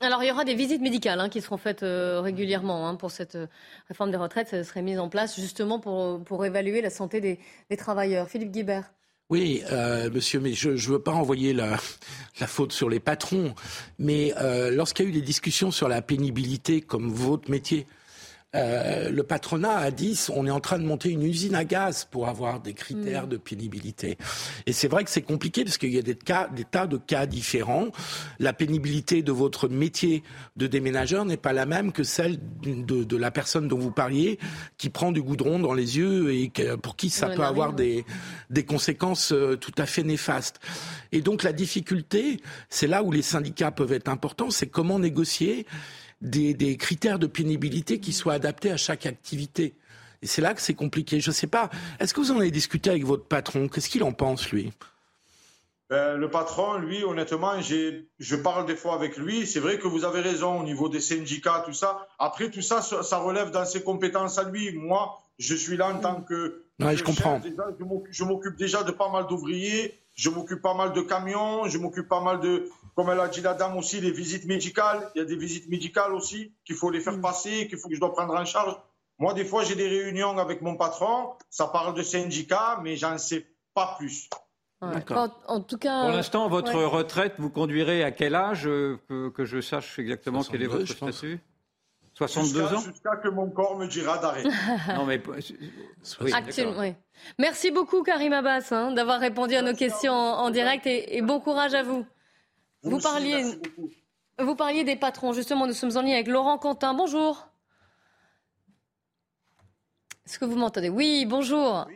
Alors, il y aura des visites médicales hein, qui seront faites euh, régulièrement hein, pour cette euh, réforme des retraites. Ça serait mis en place justement pour, pour évaluer la santé des, travailleurs. Philippe Guibert. Oui, euh, monsieur, mais je ne veux pas envoyer la, faute sur les patrons, mais euh, lorsqu'il y a eu des discussions sur la pénibilité comme votre métier, euh, le patronat a dit on est en train de monter une usine à gaz pour avoir des critères mm. de pénibilité. Et c'est vrai que c'est compliqué parce qu'il y a des, cas, des tas de cas différents. La pénibilité de votre métier de déménageur n'est pas la même que celle de, de, la personne dont vous parliez qui prend du goudron dans les yeux et pour qui ça peut avoir des, des conséquences euh, tout à fait néfastes. Et donc la difficulté, c'est là où les syndicats peuvent être importants, c'est comment négocier des, critères de pénibilité qui soient adaptés à chaque activité. Et c'est là que c'est compliqué. Je ne sais pas. Est-ce que vous en avez discuté avec votre patron? Qu'est-ce qu'il en pense, lui? Ben, le patron, lui, honnêtement, je parle des fois avec lui. C'est vrai que vous avez raison au niveau des syndicats, tout ça. Après, tout ça, ça relève dans ses compétences à lui. Moi, je suis là en tant que. Ouais, je comprends. je m'occupe déjà de pas mal d'ouvriers. Je m'occupe pas mal de camions. Je m'occupe pas mal de comme elle a dit la dame aussi, les visites médicales. Il y a des visites médicales aussi qu'il faut les faire mm. passer, qu'il faut que je dois prendre en charge. Moi, des fois, j'ai des réunions avec mon patron. Ça parle de syndicats, mais j'en sais pas plus. En, tout cas, pour l'instant, votre retraite, vous conduirez à quel âge euh, que, je sache exactement quel est votre statut? 62 ans? Jusqu'à que mon corps me dira d'arrêter. non, mais. Oui, oui. Merci beaucoup, Karim Abbas, hein, d'avoir répondu à nos questions en, direct et, bon courage à vous. Vous, parliez, vous parliez des patrons. Justement, nous sommes en ligne avec Laurent Quentin. Bonjour. Est-ce que vous m'entendez? Oui, bonjour.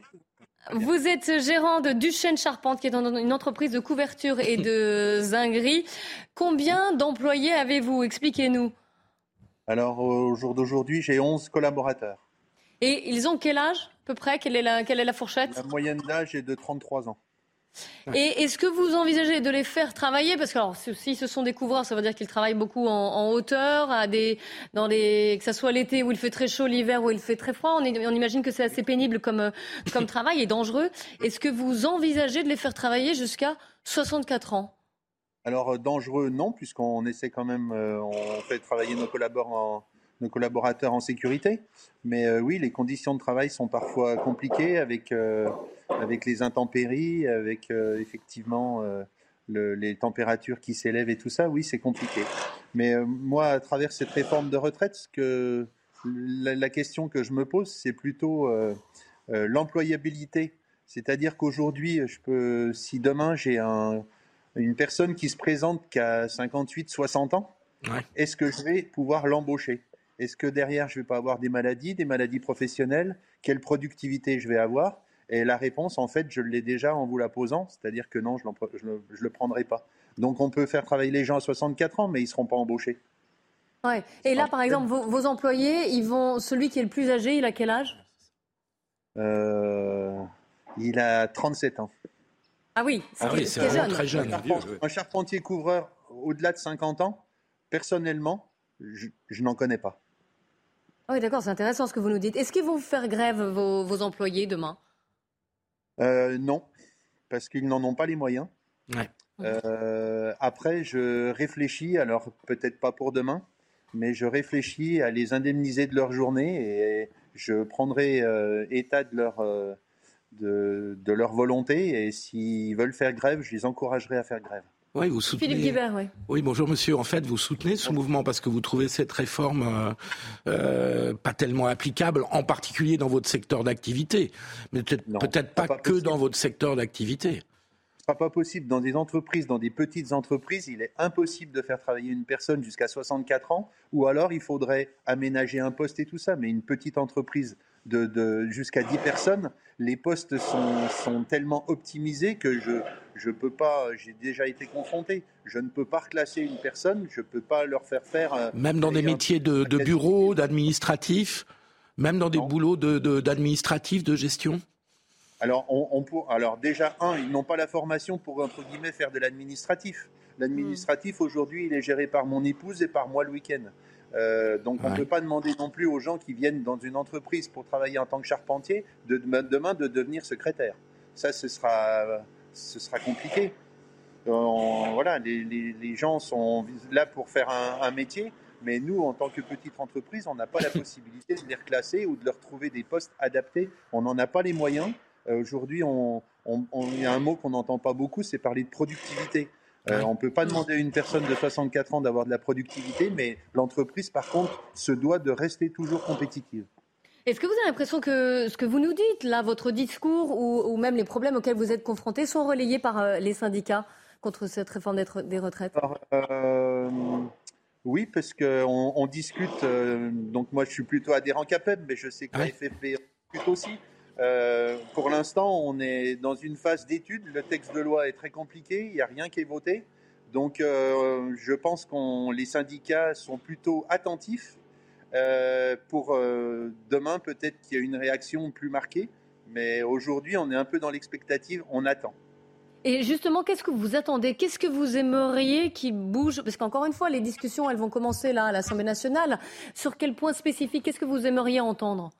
Vous êtes gérant de Duchesne Charpente, qui est une entreprise de couverture et de zinguerie. Combien d'employés avez-vous? Expliquez-nous. Alors, au jour d'aujourd'hui, j'ai 11 collaborateurs. Et ils ont quel âge, à peu près? Quelle est, la, quelle est la fourchette? La moyenne d'âge est de 33 ans. Et est-ce que vous envisagez de les faire travailler? Parce que alors, si ce sont des couvreurs, ça veut dire qu'ils travaillent beaucoup en, hauteur, à des, dans les, que ce soit l'été où il fait très chaud, l'hiver où il fait très froid. On, on imagine que c'est assez pénible comme, comme travail et dangereux. Est-ce que vous envisagez de les faire travailler jusqu'à 64 ans? Alors, euh, dangereux, non, puisqu'on essaie quand même, euh, on fait travailler nos collaborateurs en, nos collaborateurs en sécurité. Mais euh, oui, les conditions de travail sont parfois compliquées avec, euh, avec les intempéries, avec euh, effectivement les températures qui s'élèvent et tout ça. Oui, c'est compliqué. Mais moi, à travers cette réforme de retraite, ce que, la, question que je me pose, c'est plutôt l'employabilité. C'est-à-dire qu'aujourd'hui, je peux, si demain j'ai un, une personne qui se présente qu'à 58, 60 ans, est-ce que je vais pouvoir l'embaucher? Est-ce que derrière, je ne vais pas avoir des maladies, des maladies professionnelles? Quelle productivité je vais avoir? Et la réponse, en fait, je l'ai déjà en vous la posant, c'est-à-dire que non, je ne le prendrai pas. Donc on peut faire travailler les gens à 64 ans, mais ils ne seront pas embauchés. Ouais. Et là, par exemple, vos, employés, ils vont, celui qui est le plus âgé, il a quel âge? Euh, Il a 37 ans. Ah oui, c'est ah jeune. très jeune. Un charpentier couvreur au-delà de 50 ans, personnellement, je n'en connais pas. Ah oui, d'accord, c'est intéressant ce que vous nous dites. Est-ce qu'ils vont faire grève, vos, employés, demain? Euh, Non, parce qu'ils n'en ont pas les moyens. Euh, après, je réfléchis, alors peut-être pas pour demain, mais je réfléchis à les indemniser de leur journée et je prendrai euh, état de leur, de, de, leur volonté et s'ils veulent faire grève, je les encouragerai à faire grève. Oui, vous soutenez. Philippe Guibert, oui. Oui, bonjour monsieur. En fait, vous soutenez ce mouvement parce que vous trouvez cette réforme euh, euh, pas tellement applicable, en particulier dans votre secteur d'activité, mais peut-être peut-être pas, que dans votre secteur d'activité. Ce sera pas possible dans des entreprises, dans des petites entreprises. Il est impossible de faire travailler une personne jusqu'à 64 ans, ou alors il faudrait aménager un poste et tout ça. Mais une petite entreprise de, jusqu'à 10 personnes, les postes sont, sont tellement optimisés que je je peux pas, j'ai déjà été confronté, je ne peux pas reclasser une personne, je ne peux pas leur faire faire... Euh, même dans des métiers de, de bureau, d'administratif Même dans des boulots d'administratif, de, de, gestion. Alors, on, alors déjà, un, ils n'ont pas la formation pour, entre guillemets, faire de l'administratif. L'administratif, aujourd'hui, il est géré par mon épouse et par moi le week-end. Euh, donc on ne peut pas demander non plus aux gens qui viennent dans une entreprise pour travailler en tant que charpentier de demain de devenir secrétaire. Ça, ce sera, ce sera compliqué. voilà, les, gens sont là pour faire un, métier, mais nous, en tant que petite entreprise, on n'a pas la possibilité de les reclasser ou de leur trouver des postes adaptés. On n'en a pas les moyens. Euh, aujourd'hui, on, il y a un mot qu'on n'entend pas beaucoup, c'est parler de productivité. Euh, on ne peut pas demander à une personne de 64 ans d'avoir de la productivité, mais l'entreprise, par contre, se doit de rester toujours compétitive. Est-ce que vous avez l'impression que ce que vous nous dites, là, votre discours ou, même les problèmes auxquels vous êtes confrontés sont relayés par euh, les syndicats contre cette réforme des retraites? Euh, Oui, parce qu'on on discute. donc moi, je suis plutôt adhérent CAPEB, mais je sais que la FFP discute aussi. Pour l'instant, on est dans une phase d'étude. Le texte de loi est très compliqué. Il n'y a rien qui est voté. Donc, je pense que les syndicats sont plutôt attentifs. Euh, pour euh, demain, peut-être qu'il y a une réaction plus marquée. Mais aujourd'hui, on est un peu dans l'expectative, on attend. Et justement, qu'est-ce que vous attendez? Qu'est-ce que vous aimeriez qui bouge? Parce qu'encore une fois, les discussions, elles vont commencer là à l'Assemblée nationale. Sur quel point spécifique Qu'est-ce que vous aimeriez entendre?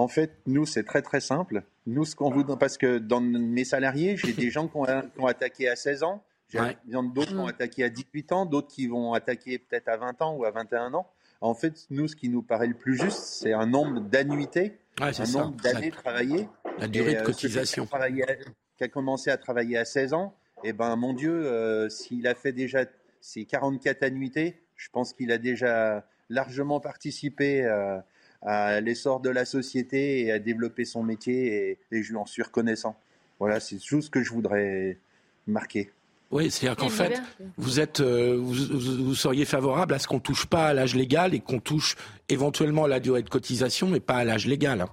En fait, nous, c'est très très simple. Nous, ce qu'on vous parce que dans mes salariés, j'ai des gens qui ont, qui ont, attaqué à 16 ans, Il y en a d'autres qui vont mm. attaquer à 18 ans, d'autres qui vont attaquer peut-être à 20 ans ou à 21 ans. En fait, nous, ce qui nous paraît le plus juste, c'est un nombre d'annuités, un nombre d'années travaillées. La durée de euh, cotisation. Qui a, commencé à travailler à 16 ans, eh ben, mon Dieu, euh, s'il a fait déjà ses 44 annuités, je pense qu'il a déjà largement participé euh, à l'essor de la société et à développer son métier et, et je lui en suis reconnaissant. Voilà, c'est tout ce que je voudrais marquer. Oui, c'est-à-dire qu'en fait, vous êtes, euh, vous, seriez favorable à ce qu'on touche pas à l'âge légal et qu'on touche éventuellement à la durée de cotisation, mais pas à l'âge légal.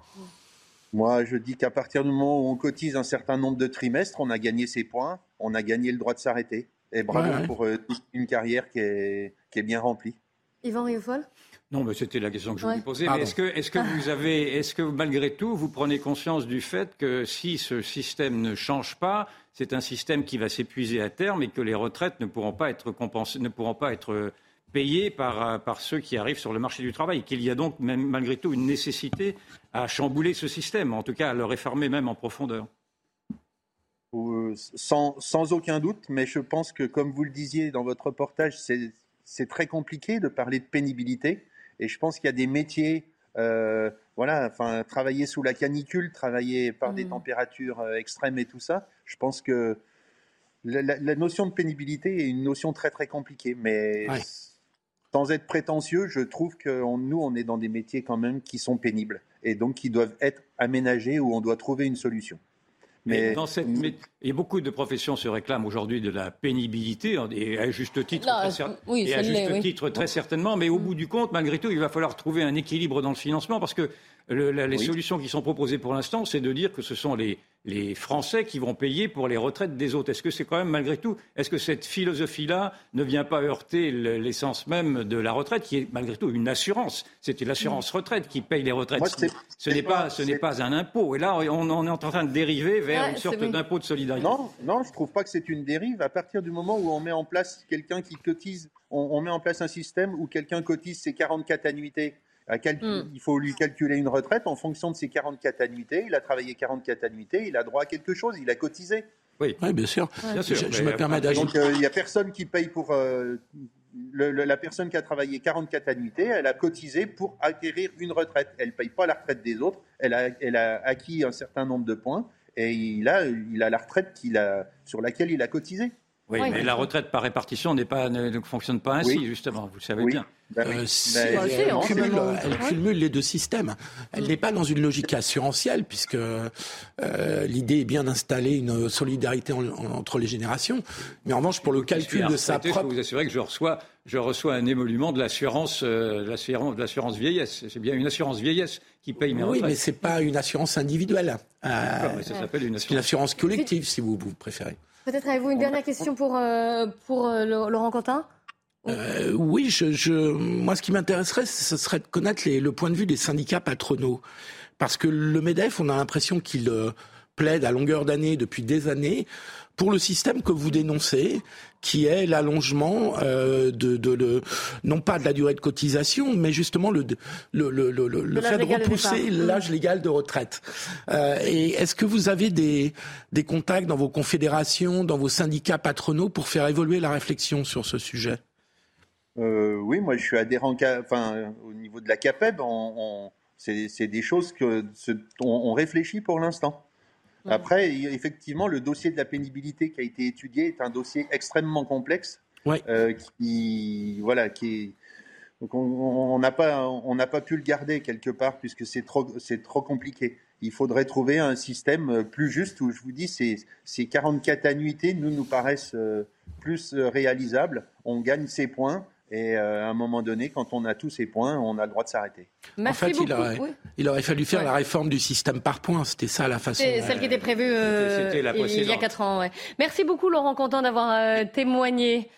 Moi, je dis qu'à partir du moment où on cotise un certain nombre de trimestres, on a gagné ses points, on a gagné le droit de s'arrêter. Et bravo pour euh, une carrière qui est, qui est bien remplie. Yvan Riofol non, mais c'était la question que je voulais poser. est-ce que, est-ce que vous avez, est-ce que malgré tout, vous prenez conscience du fait que si ce système ne change pas, c'est un système qui va s'épuiser à terme et que les retraites ne pourront pas être compensées, ne pourront pas être payées par, par ceux qui arrivent sur le marché du travail. Qu'il y a donc même, malgré tout une nécessité à chambouler ce système, en tout cas à le réformer même en profondeur. Euh, sans, sans, aucun doute, mais je pense que, comme vous le disiez dans votre reportage, c'est très compliqué de parler de pénibilité. Et je pense qu'il y a des métiers, euh, voilà, enfin, travailler sous la canicule, travailler par des mmh. températures euh, extrêmes et tout ça. Je pense que la, notion de pénibilité est une notion très très compliquée, mais sans être prétentieux, je trouve que nous, on est dans des métiers quand même qui sont pénibles et donc qui doivent être aménagés où on doit trouver une solution. Mais, dans cette, et beaucoup de professions se réclament aujourd'hui de la pénibilité, et à juste titre, très, et à juste titre très certainement, mais au bout du compte, malgré tout, il va falloir trouver un équilibre dans le financement, parce que les solutions qui sont proposées pour l'instant, c'est de dire que ce sont les, les Français qui vont payer pour les retraites des autres. Est-ce que c'est quand même, malgré tout, est-ce que cette philosophie-là ne vient pas heurter l'essence même de la retraite, qui est malgré tout une assurance? C'était l'assurance retraite qui paye les retraites. ce n'est pas, ce n'est pas un impôt. Et là, on, on, est en train de dériver vers une sorte d'impôt de solidarité. Non, non, je trouve pas que c'est une dérive. À partir du moment où on met en place quelqu'un qui cotise, on, on met en place un système où quelqu'un cotise ses 44 annuités Hmm. Il faut lui calculer une retraite en fonction de ses 44 annuités. Il a travaillé 44 annuités, il a droit à quelque chose, il a cotisé. Oui, bien sûr. Je, me permets d'agir. Donc euh, il n'y a personne qui paye pour. Euh, la personne qui a travaillé 44 annuités, elle a cotisé pour acquérir une retraite. Elle ne paye pas la retraite des autres. Elle a, elle a acquis un certain nombre de points et il a, il a la retraite qu'il a, sur laquelle il a cotisé. Oui, mais la retraite par répartition n'est pas, ne, fonctionne pas ainsi, justement, vous le savez bien. Ben euh, elle, cumule, les deux systèmes. Elle n'est pas dans une logique assurantielle, puisque euh, l'idée est bien d'installer une solidarité entre les générations. Mais en revanche, pour le calcul de sa propre... Je peux vous assurer que je reçois, je reçois un émolument de l'assurance, euh, de l'assurance vieillesse. C'est bien une assurance vieillesse qui paye mes retraites. Oui, mais c'est pas une assurance individuelle. ça s'appelle une assurance... une assurance collective, si vous, vous préférez. Peut-être avez-vous une dernière question pour, euh, pour euh, Laurent Quentin? Euh, oui, je, je, moi, ce qui m'intéresserait, ce serait de connaître les, le point de vue des syndicats patronaux. Parce que le MEDEF, on a l'impression qu'il plaide à longueur d'année depuis des années pour le système que vous dénoncez, qui est l'allongement euh, de, de, non pas de la durée de cotisation, mais justement le, le, le, le fait de repousser l'âge légal de retraite. Euh, et est-ce que vous avez des, des contacts dans vos confédérations, dans vos syndicats patronaux pour faire évoluer la réflexion sur ce sujet? Euh, Oui, moi je suis adhérent enfin, au niveau de la CAPEB, on, c'est des choses que on réfléchit pour l'instant. Après, effectivement, le dossier de la pénibilité qui a été étudié est un dossier extrêmement complexe. Euh, qui, voilà, qui donc on n'a pas, on n'a pas pu le garder quelque part puisque c'est trop, c'est trop compliqué. Il faudrait trouver un système plus juste où je vous dis ces, ces 44 annuités nous nous paraissent euh, plus réalisables. On gagne ses points et euh, à un moment donné, quand on a tous ces points, on a le droit de s'arrêter. En fait, il aurait, il aurait, fallu faire la réforme du système par points. C'était ça la façon. C'est celle qui était prévue euh, il y a 4 ans. Merci beaucoup, Laurent Content, d'avoir euh, témoigné.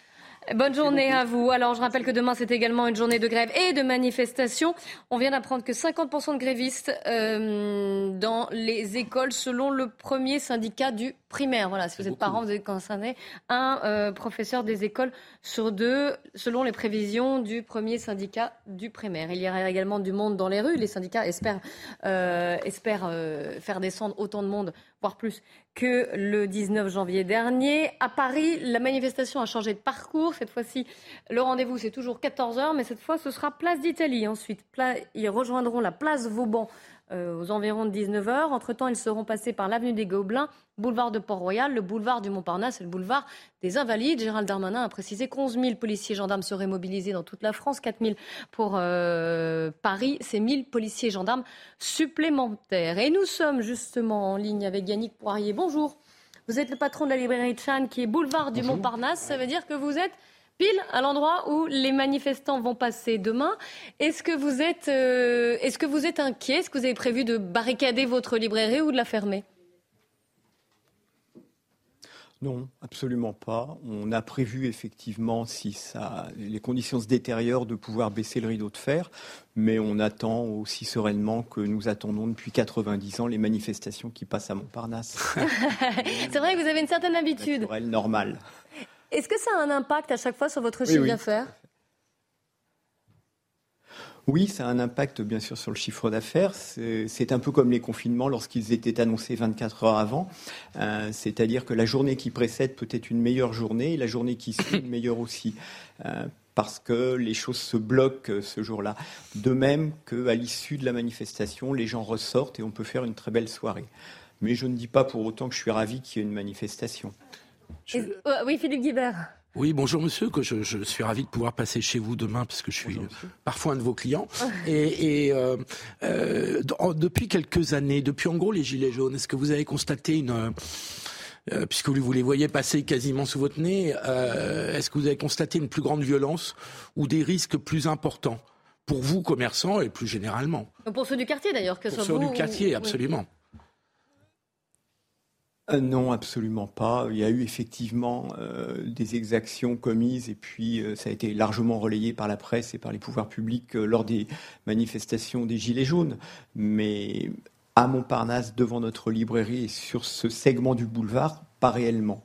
Bonne journée à vous. Alors, je rappelle que demain, c'est également une journée de grève et de manifestation. On vient d'apprendre que 50% de grévistes euh, dans les écoles, selon le premier syndicat du primaire. Voilà, si vous êtes parent, vous êtes concerné. Un euh, professeur des écoles sur deux, selon les prévisions du premier syndicat du primaire. Il y aura également du monde dans les rues. Les syndicats espèrent, euh, espèrent euh, faire descendre autant de monde, voire plus, que le 19 janvier dernier. À Paris, la manifestation a changé de parcours. Cette fois-ci, le rendez-vous, c'est toujours 14h, mais cette fois, ce sera place d'Italie. Ensuite, ils rejoindront la place Vauban aux environs de 19h. Entre-temps, ils seront passés par l'avenue des Gobelins, boulevard de Port-Royal, le boulevard du Montparnasse et le boulevard des Invalides. Gérald Darmanin a précisé qu'onze 000 policiers et gendarmes seraient mobilisés dans toute la France, 4 000 pour euh, Paris. C'est 1 000 policiers et gendarmes supplémentaires. Et nous sommes justement en ligne avec Yannick Poirier. Bonjour. Vous êtes le patron de la librairie Chan qui est boulevard du Montparnasse. Ça veut dire que vous êtes pile à l'endroit où les manifestants vont passer demain. Est-ce que vous êtes, euh, est-ce que vous êtes inquiet? Est-ce que vous avez prévu de barricader votre librairie ou de la fermer? Non, absolument pas. On a prévu effectivement, si ça, les conditions se détériorent, de pouvoir baisser le rideau de fer, mais on attend aussi sereinement que nous attendons depuis 90 ans les manifestations qui passent à Montparnasse. C'est vrai que vous avez une certaine habitude. Naturel, normal. Est-ce que ça a un impact à chaque fois sur votre chiffre d'affaires oui, ça a un impact bien sûr sur le chiffre d'affaires. C'est un peu comme les confinements lorsqu'ils étaient annoncés 24 heures avant. Euh, c'est-à-dire que la journée qui précède peut être une meilleure journée et la journée qui suit une meilleure aussi. Euh, parce que les choses se bloquent ce jour-là. De même qu'à l'issue de la manifestation, les gens ressortent et on peut faire une très belle soirée. Mais je ne dis pas pour autant que je suis ravi qu'il y ait une manifestation. Euh, oui, Philippe Guibert. Oui, bonjour monsieur, que je, suis ravi de pouvoir passer chez vous demain parce que je suis parfois un de vos clients. Et, euh, euh, depuis quelques années, depuis en gros les Gilets jaunes, est-ce que vous avez constaté une... puisque vous les voyez passer quasiment sous votre nez, est-ce que vous avez constaté une plus grande violence ou des risques plus importants pour vous, commerçants, et plus généralement? Pour ceux du quartier d'ailleurs, que Pour ceux du quartier, absolument. Non, absolument pas. Il y a eu effectivement euh, des exactions commises et puis euh, ça a été largement relayé par la presse et par les pouvoirs publics lors des manifestations des Gilets jaunes. Mais à Montparnasse, devant notre librairie et sur ce segment du boulevard, pas réellement.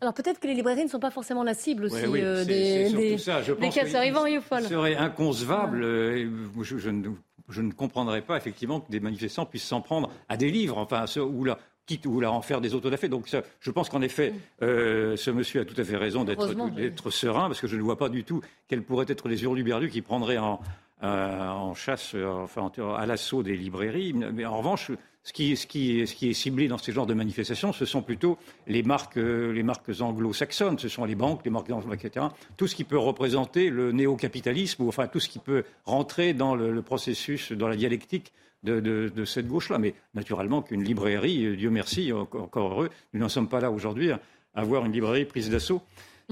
Alors peut-être que les librairies ne sont pas forcément la cible aussi des, des, ça. Je pense casseurs. Ce serait inconcevable. Je, je, ne, je, ne, comprendrais pas effectivement que des manifestants puissent s'en prendre à des livres, enfin, ou là, quitte ou en faire des autres Donc je pense qu'en effet, mm. euh, ce monsieur a tout à fait raison d'être serein, parce que je ne vois pas du tout quels pourraient être les hurluberlus qui prendraient en, euh, chasse, euh, enfin, à l'assaut des librairies. Mais en revanche, ce qui, est ciblé dans ces genres de manifestations, ce sont plutôt les marques, les marques anglo-saxonnes, ce sont les banques, les marques etc. Tout ce qui peut représenter le néo-capitalisme, ou enfin tout ce qui peut rentrer dans le processus, dans la dialectique de, cette gauche-là. Mais naturellement qu'une librairie, euh, Dieu merci, encore heureux, nous n'en sommes pas là aujourd'hui à avoir une librairie prise d'assaut.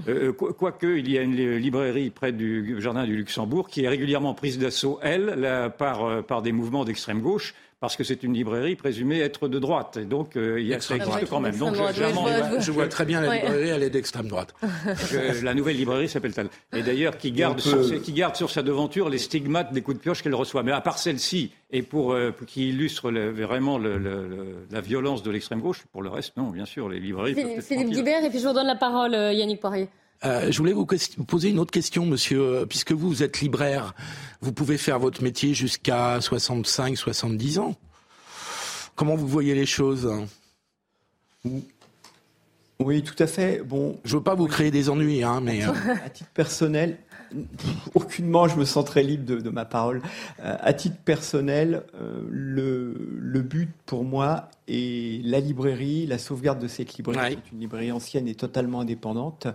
Euh, euh, quoique, il y a une librairie près du Jardin du Luxembourg qui est régulièrement prise d'assaut, elle, par, par des mouvements d'extrême gauche parce que c'est une librairie présumée être de droite. Et donc, euh, il y a, ça existe quand même. Donc, je, vois, très bien la librairie, elle est d'extrême droite. la nouvelle librairie s'appelle-t-elle Et d'ailleurs, qui garde, sur, qui garde sur sa devanture les stigmates des coups de pioche qu'elle reçoit. Mais à part celle-ci, et pour, euh, qui illustre vraiment la violence de l'extrême gauche, pour le reste, non, bien sûr, les librairies. Philippe Guibert, et puis je vous donne la parole, euh, Yannick Poirier. Euh, je voulais vous poser une autre question, monsieur. Euh, puisque vous, vous êtes libraire, vous pouvez faire votre métier jusqu'à 65, 70 ans. Comment vous voyez les choses Oui, tout à fait. Bon, je veux pas vous créer des ennuis, hein, mais euh, à titre personnel, aucunement je me sens très libre de, ma parole. Euh, à titre personnel, euh, le, le, but pour moi est la librairie, la sauvegarde de cette librairie, qui est une librairie ancienne et totalement indépendante.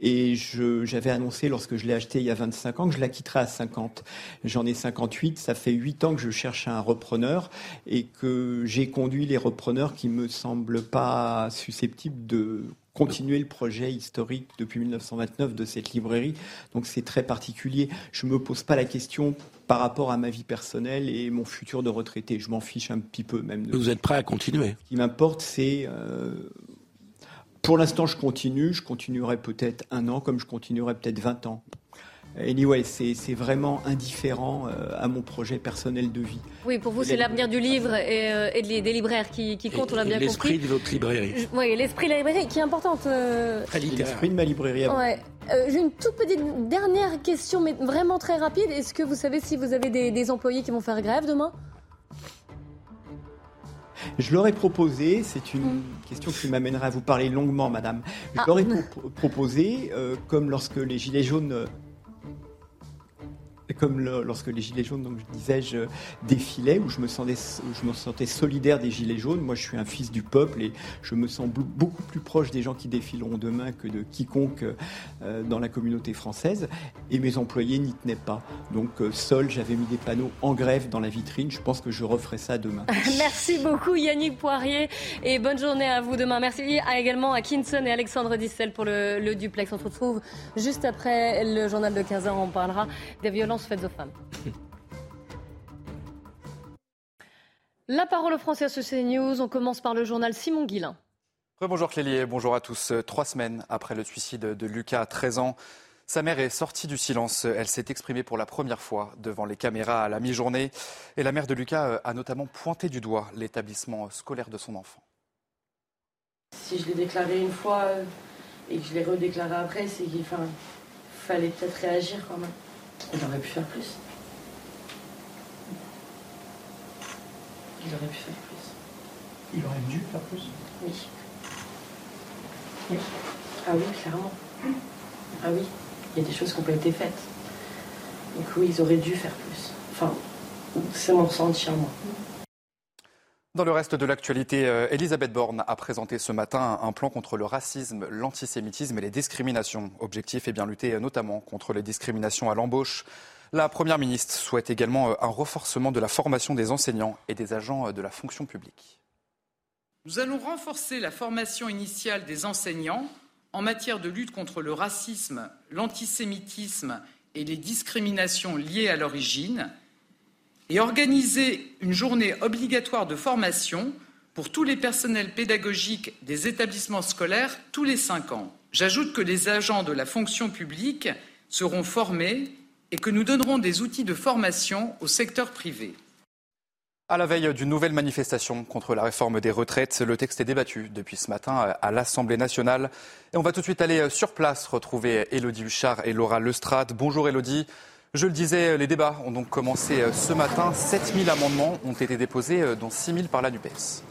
Et j'avais annoncé lorsque je l'ai acheté il y a 25 ans que je la quitterais à 50. J'en ai 58, ça fait 8 ans que je cherche un repreneur et que j'ai conduit les repreneurs qui me semblent pas susceptibles de continuer le projet historique depuis 1929 de cette librairie. Donc c'est très particulier. Je ne me pose pas la question par rapport à ma vie personnelle et mon futur de retraité. Je m'en fiche un petit peu même. Vous êtes prêt à continuer? Ce qui m'importe, c'est... Euh, Pour l'instant, je continue. Je continuerai peut-être un an, comme je continuerai peut-être 20 ans. Anyway, c'est vraiment indifférent euh, à mon projet personnel de vie. Oui, pour vous, c'est l'avenir du livre et, euh, et, des libraires qui, qui compte, on l'a bien compris. L'esprit de votre librairie. Oui, l'esprit de la librairie qui est importante. Euh... L'esprit de ma librairie. Ouais. Euh, J'ai une toute petite dernière question, mais vraiment très rapide. Est-ce que vous savez si vous avez des, des employés qui vont faire grève demain? Je leur ai proposé, c'est une mmh. question qui m'amènerait à vous parler longuement, madame. Je ah. leur ai pro proposé, euh, comme lorsque les Gilets jaunes comme lorsque les Gilets jaunes, donc je disais, je défilaient, où je me, sentais, je me sentais solidaire des Gilets jaunes. Moi, je suis un fils du peuple et je me sens beaucoup plus proche des gens qui défileront demain que de quiconque euh, dans la communauté française. Et mes employés n'y tenaient pas. Donc, euh, seul, j'avais mis des panneaux en grève dans la vitrine. Je pense que je referai ça demain. Merci beaucoup, Yannick Poirier, et bonne journée à vous demain. Merci également à Kinson et Alexandre Dissel pour le, le duplex. On se retrouve juste après le journal de 15h. On parlera des violences faites aux femmes. La parole aux Français à ce CNews. On commence par le journal Simon Guillain. Bonjour Clélie, bonjour à tous. Trois semaines après le suicide de Lucas à 13 ans, sa mère est sortie du silence. Elle s'est exprimée pour la première fois devant les caméras à la mi-journée. Et la mère de Lucas a notamment pointé du doigt l'établissement scolaire de son enfant. Si je l'ai déclaré une fois et que je l'ai redéclaré après, c'est qu'il fallait peut-être réagir quand même. Il aurait pu faire plus. Il aurait pu faire plus. Il aurait dû faire plus Oui. Oui. Ah oui, clairement. Ah oui, il y a des choses qui n'ont pas été faites. Donc oui, ils auraient dû faire plus. Enfin, c'est mon ressenti à moi. Dans le reste de l'actualité, euh, Elisabeth Borne a présenté ce matin un plan contre le racisme, l'antisémitisme et les discriminations. Objectif est bien lutter notamment contre les discriminations à l'embauche. La Première ministre souhaite également euh, un renforcement de la formation des enseignants et des agents euh, de la fonction publique. Nous allons renforcer la formation initiale des enseignants en matière de lutte contre le racisme, l'antisémitisme et les discriminations liées à l'origine et organiser une journée obligatoire de formation pour tous les personnels pédagogiques des établissements scolaires tous les cinq ans. J'ajoute que les agents de la fonction publique seront formés et que nous donnerons des outils de formation au secteur privé. À la veille d'une nouvelle manifestation contre la réforme des retraites, le texte est débattu depuis ce matin à l'Assemblée nationale. Et on va tout de suite aller sur place retrouver Elodie Huchard et Laura Lestrade. Bonjour Elodie. Je le disais, les débats ont donc commencé euh, ce matin. 7000 amendements ont été déposés, euh, dont 6000 par la NUPES.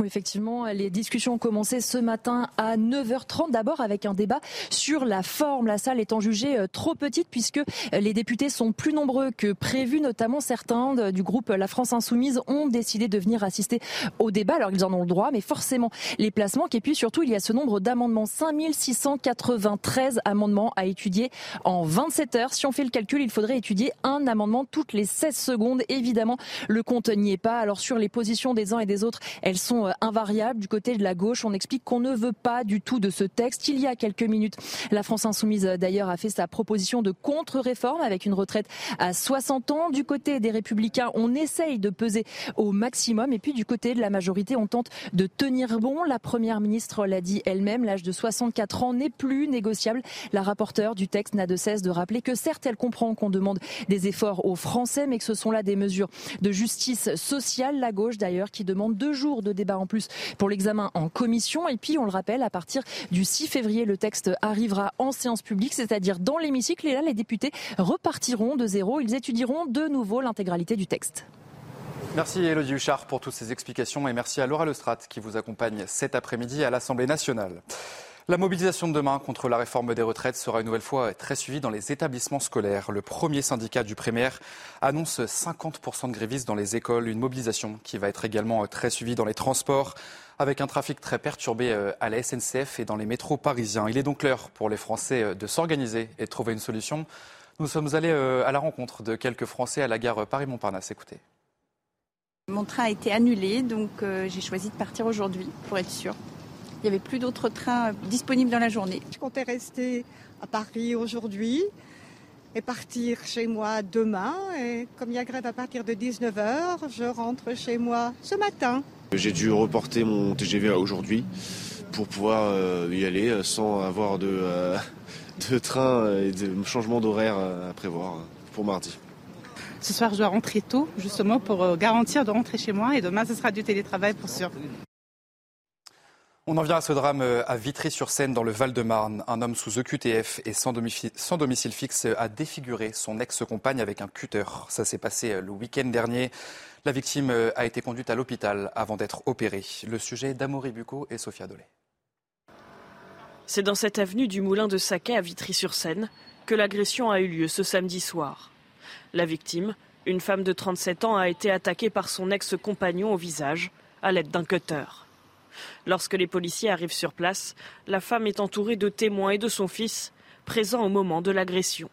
Oui, effectivement, les discussions ont commencé ce matin à 9h30. D'abord avec un débat sur la forme. La salle étant jugée euh, trop petite puisque les députés sont plus nombreux que prévu. Notamment certains du groupe La France Insoumise ont décidé de venir assister au débat. Alors ils en ont le droit, mais forcément les placements. Et puis surtout, il y a ce nombre d'amendements. 5693 amendements à étudier en 27 heures. Si on fait le calcul, il faudrait étudier un amendement toutes les 16 secondes. Évidemment, le compte n'y est pas. Alors sur les positions des uns et des autres, elles sont euh, invariable. Du côté de la gauche, on explique qu'on ne veut pas du tout de ce texte. Il y a quelques minutes, la France Insoumise euh, d'ailleurs a fait sa proposition de contre-réforme avec une retraite à 60 ans. Du côté des Républicains, on essaye de peser au maximum. Et puis du côté de la majorité, on tente de tenir bon. La Première ministre l'a dit elle-même, l'âge de 64 ans n'est plus négociable. La rapporteure du texte n'a de cesse de rappeler que certes, elle comprend qu'on demande des efforts aux Français, mais que ce sont là des mesures de justice sociale. La gauche d'ailleurs qui demande deux jours de débat en plus pour l'examen en commission. Et puis, on le rappelle, à partir du 6 février, le texte arrivera en séance publique, c'est-à-dire dans l'hémicycle. Et là, les députés repartiront de zéro. Ils étudieront de nouveau l'intégralité du texte. Merci Elodie Huchard pour toutes ces explications et merci à Laura Lestrade qui vous accompagne cet après-midi à l'Assemblée nationale. La mobilisation de demain contre la réforme des retraites sera une nouvelle fois très suivie dans les établissements scolaires. Le premier syndicat du primaire annonce 50% de grévistes dans les écoles, une mobilisation qui va être également très suivie dans les transports, avec un trafic très perturbé euh, à la SNCF et dans les métros parisiens. Il est donc l'heure pour les Français euh, de s'organiser et de trouver une solution. Nous sommes allés euh, à la rencontre de quelques Français à la gare Paris-Montparnasse. Écoutez. Mon train a été annulé, donc j'ai choisi de partir aujourd'hui pour être sûr. Il n'y avait plus d'autres trains disponibles dans la journée. Je comptais rester à Paris aujourd'hui et partir chez moi demain. Et comme il y a grève à partir de 19h, je rentre chez moi ce matin. J'ai dû reporter mon TGV aujourd'hui pour pouvoir y aller sans avoir de, de train et de changement d'horaire à prévoir pour mardi. Ce soir, je dois rentrer tôt, justement, pour garantir de rentrer chez moi. Et demain, ce sera du télétravail pour sûr. On en vient à ce drame euh, à Vitry-sur-Seine dans le Val-de-Marne. Un homme sous EQTF et sans domicile, fixe a défiguré son ex-compagne avec un cutter. Ça s'est passé euh, le week-end dernier. La victime euh, a été conduite à l'hôpital avant d'être opérée. Le sujet d'Amaury Bucco et Sophia Dolé. C'est dans cette avenue du Moulin de Saquet à Vitry-sur-Seine que l'agression a eu lieu ce samedi soir. La victime, une femme de 37 ans, a été attaquée par son ex-compagnon au visage à l'aide d'un cutter. Lorsque les policiers arrivent sur place, la femme est entourée de témoins et de son fils, présents au moment de l'agression.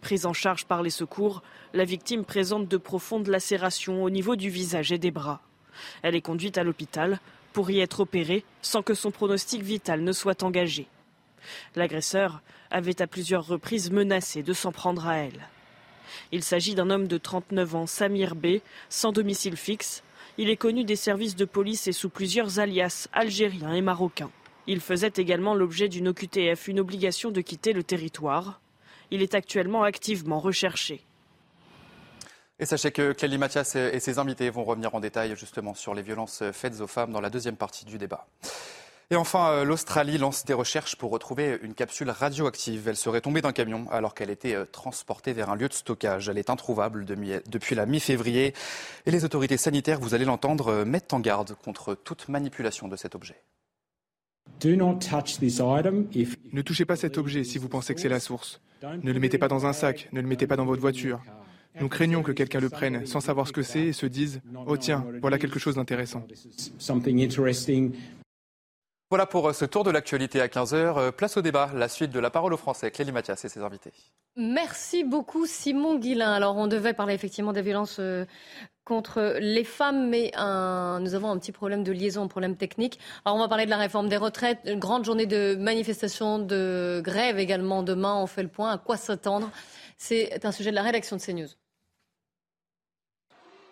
Prise en charge par les secours, la victime présente de profondes lacérations au niveau du visage et des bras. Elle est conduite à l'hôpital pour y être opérée sans que son pronostic vital ne soit engagé. L'agresseur avait à plusieurs reprises menacé de s'en prendre à elle. Il s'agit d'un homme de 39 ans, Samir B, sans domicile fixe, il est connu des services de police et sous plusieurs alias algériens et marocains. Il faisait également l'objet d'une OQTF, une obligation de quitter le territoire. Il est actuellement activement recherché. Et sachez que Clélie Mathias et ses invités vont revenir en détail justement sur les violences faites aux femmes dans la deuxième partie du débat. Et enfin, euh, l'Australie lance des recherches pour retrouver une capsule radioactive. Elle serait tombée d'un camion alors qu'elle était euh, transportée vers un lieu de stockage. Elle est introuvable depuis la mi-février. Et les autorités sanitaires, vous allez l'entendre, euh, mettent en garde contre toute manipulation de cet objet. Ne touchez pas cet objet si vous pensez que c'est la source. Ne le mettez pas dans un sac, ne le mettez pas dans votre voiture. Nous craignons que quelqu'un le prenne sans savoir ce que c'est et se dise ⁇ Oh tiens, voilà quelque chose d'intéressant ⁇ voilà pour euh, ce tour de l'actualité à 15h. Euh, place au débat, la suite de la parole aux Français. Clélie Mathias et ses invités. Merci beaucoup Simon Guillain. Alors on devait parler effectivement des violences euh, contre les femmes, mais nous avons un petit problème de liaison, un problème technique. Alors on va parler de la réforme des retraites, une grande journée de manifestation, de grève également demain. On fait le point. À quoi s'attendre? C'est un sujet de la rédaction de CNews.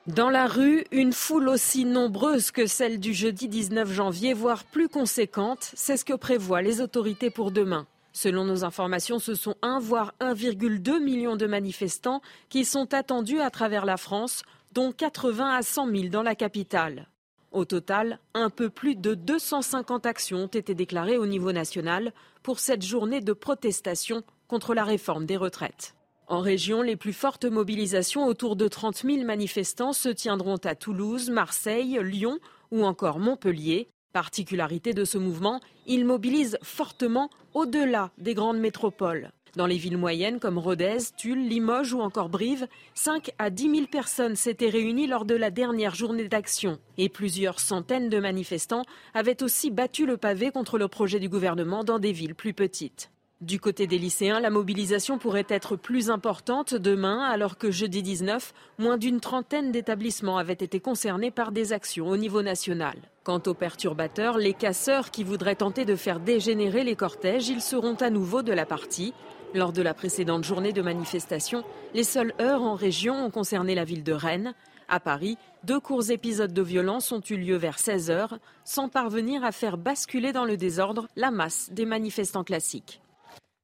Dans la rue, une foule aussi nombreuse que celle du jeudi 19 janvier, voire plus conséquente, c'est ce que prévoient les autorités pour demain. Selon nos informations, ce sont 1 voire 1,2 million de manifestants qui sont attendus à travers la France, dont 80 à 100 000 dans la capitale. Au total, un peu plus de 250 actions ont été déclarées au niveau national pour cette journée de protestation contre la réforme des retraites. En région, les plus fortes mobilisations, autour de 30 000 manifestants, se tiendront à Toulouse, Marseille, Lyon ou encore Montpellier. Particularité de ce mouvement, il mobilise fortement au-delà des grandes métropoles. Dans les villes moyennes comme Rodez, Tulle, Limoges ou encore Brive, 5 à 10 000 personnes s'étaient réunies lors de la dernière journée d'action. Et plusieurs centaines de manifestants avaient aussi battu le pavé contre le projet du gouvernement dans des villes plus petites. Du côté des lycéens, la mobilisation pourrait être plus importante demain, alors que jeudi 19, moins d'une trentaine d'établissements avaient été concernés par des actions au niveau national. Quant aux perturbateurs, les casseurs qui voudraient tenter de faire dégénérer les cortèges, ils seront à nouveau de la partie. Lors de la précédente journée de manifestation, les seules heures en région ont concerné la ville de Rennes. À Paris, deux courts épisodes de violence ont eu lieu vers 16 heures, sans parvenir à faire basculer dans le désordre la masse des manifestants classiques.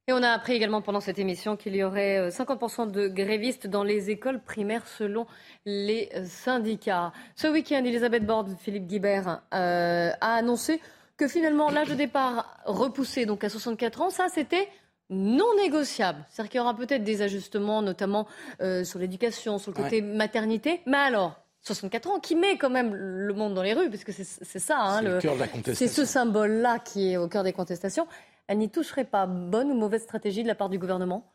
Et on a appris également pendant cette émission qu'il y aurait 50% euh, de grévistes dans les écoles primaires selon les euh, syndicats. Ce week-end, Elisabeth Borne, Philippe Guibert euh, a annoncé que finalement l'âge de départ repoussé donc à 64 ans, ça c'était non négociable. C'est-à-dire qu'il y aura peut-être des ajustements, notamment sur l'éducation, sur le côté maternité. Mais alors, 64 ans, qui met quand même le monde dans les rues, parce que c'est ça, hein, c'est ce symbole-là qui est au cœur des contestations elle n'y toucherait pas. Bonne ou mauvaise stratégie de la part du gouvernement?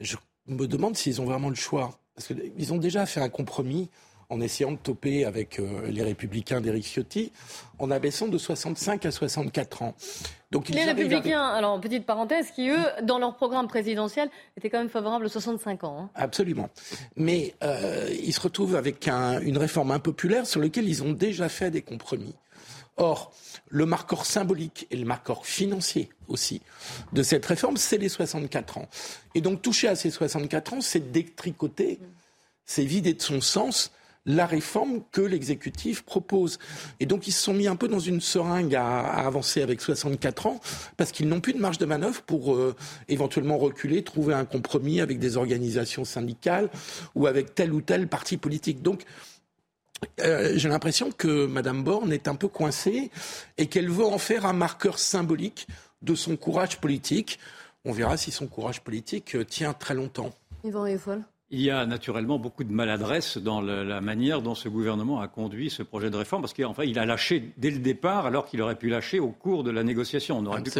Je me demande s'ils ont vraiment le choix. Parce qu'ils ont déjà fait un compromis en essayant de toper avec euh, les républicains d'Éric Ciotti, en abaissant de 65 à 64 ans. Donc, les républicains, alors petite parenthèse, qui eux, dans leur programme présidentiel, étaient quand même favorables aux 65 ans. Hein. Absolument. Mais euh, ils se retrouvent avec une réforme impopulaire sur laquelle ils ont déjà fait des compromis. Or, le marqueur symbolique et le marqueur financier aussi de cette réforme, c'est les 64 ans. Et donc toucher à ces 64 ans, c'est détricoter, c'est vider de son sens la réforme que l'exécutif propose. Et donc ils se sont mis un peu dans une seringue à, avancer avec 64 ans parce qu'ils n'ont plus de marge de manœuvre pour euh, éventuellement reculer, trouver un compromis avec des organisations syndicales ou avec tel ou tel parti politique. Donc euh, j'ai l'impression que Mme Borne est un peu coincée et qu'elle veut en faire un marqueur symbolique de son courage politique. On verra si son courage politique tient très longtemps. Il y a naturellement beaucoup de maladresse dans la manière dont ce gouvernement a conduit ce projet de réforme, parce qu'il il a lâché dès le départ, alors qu'il aurait pu lâcher au cours de la négociation. On aurait pu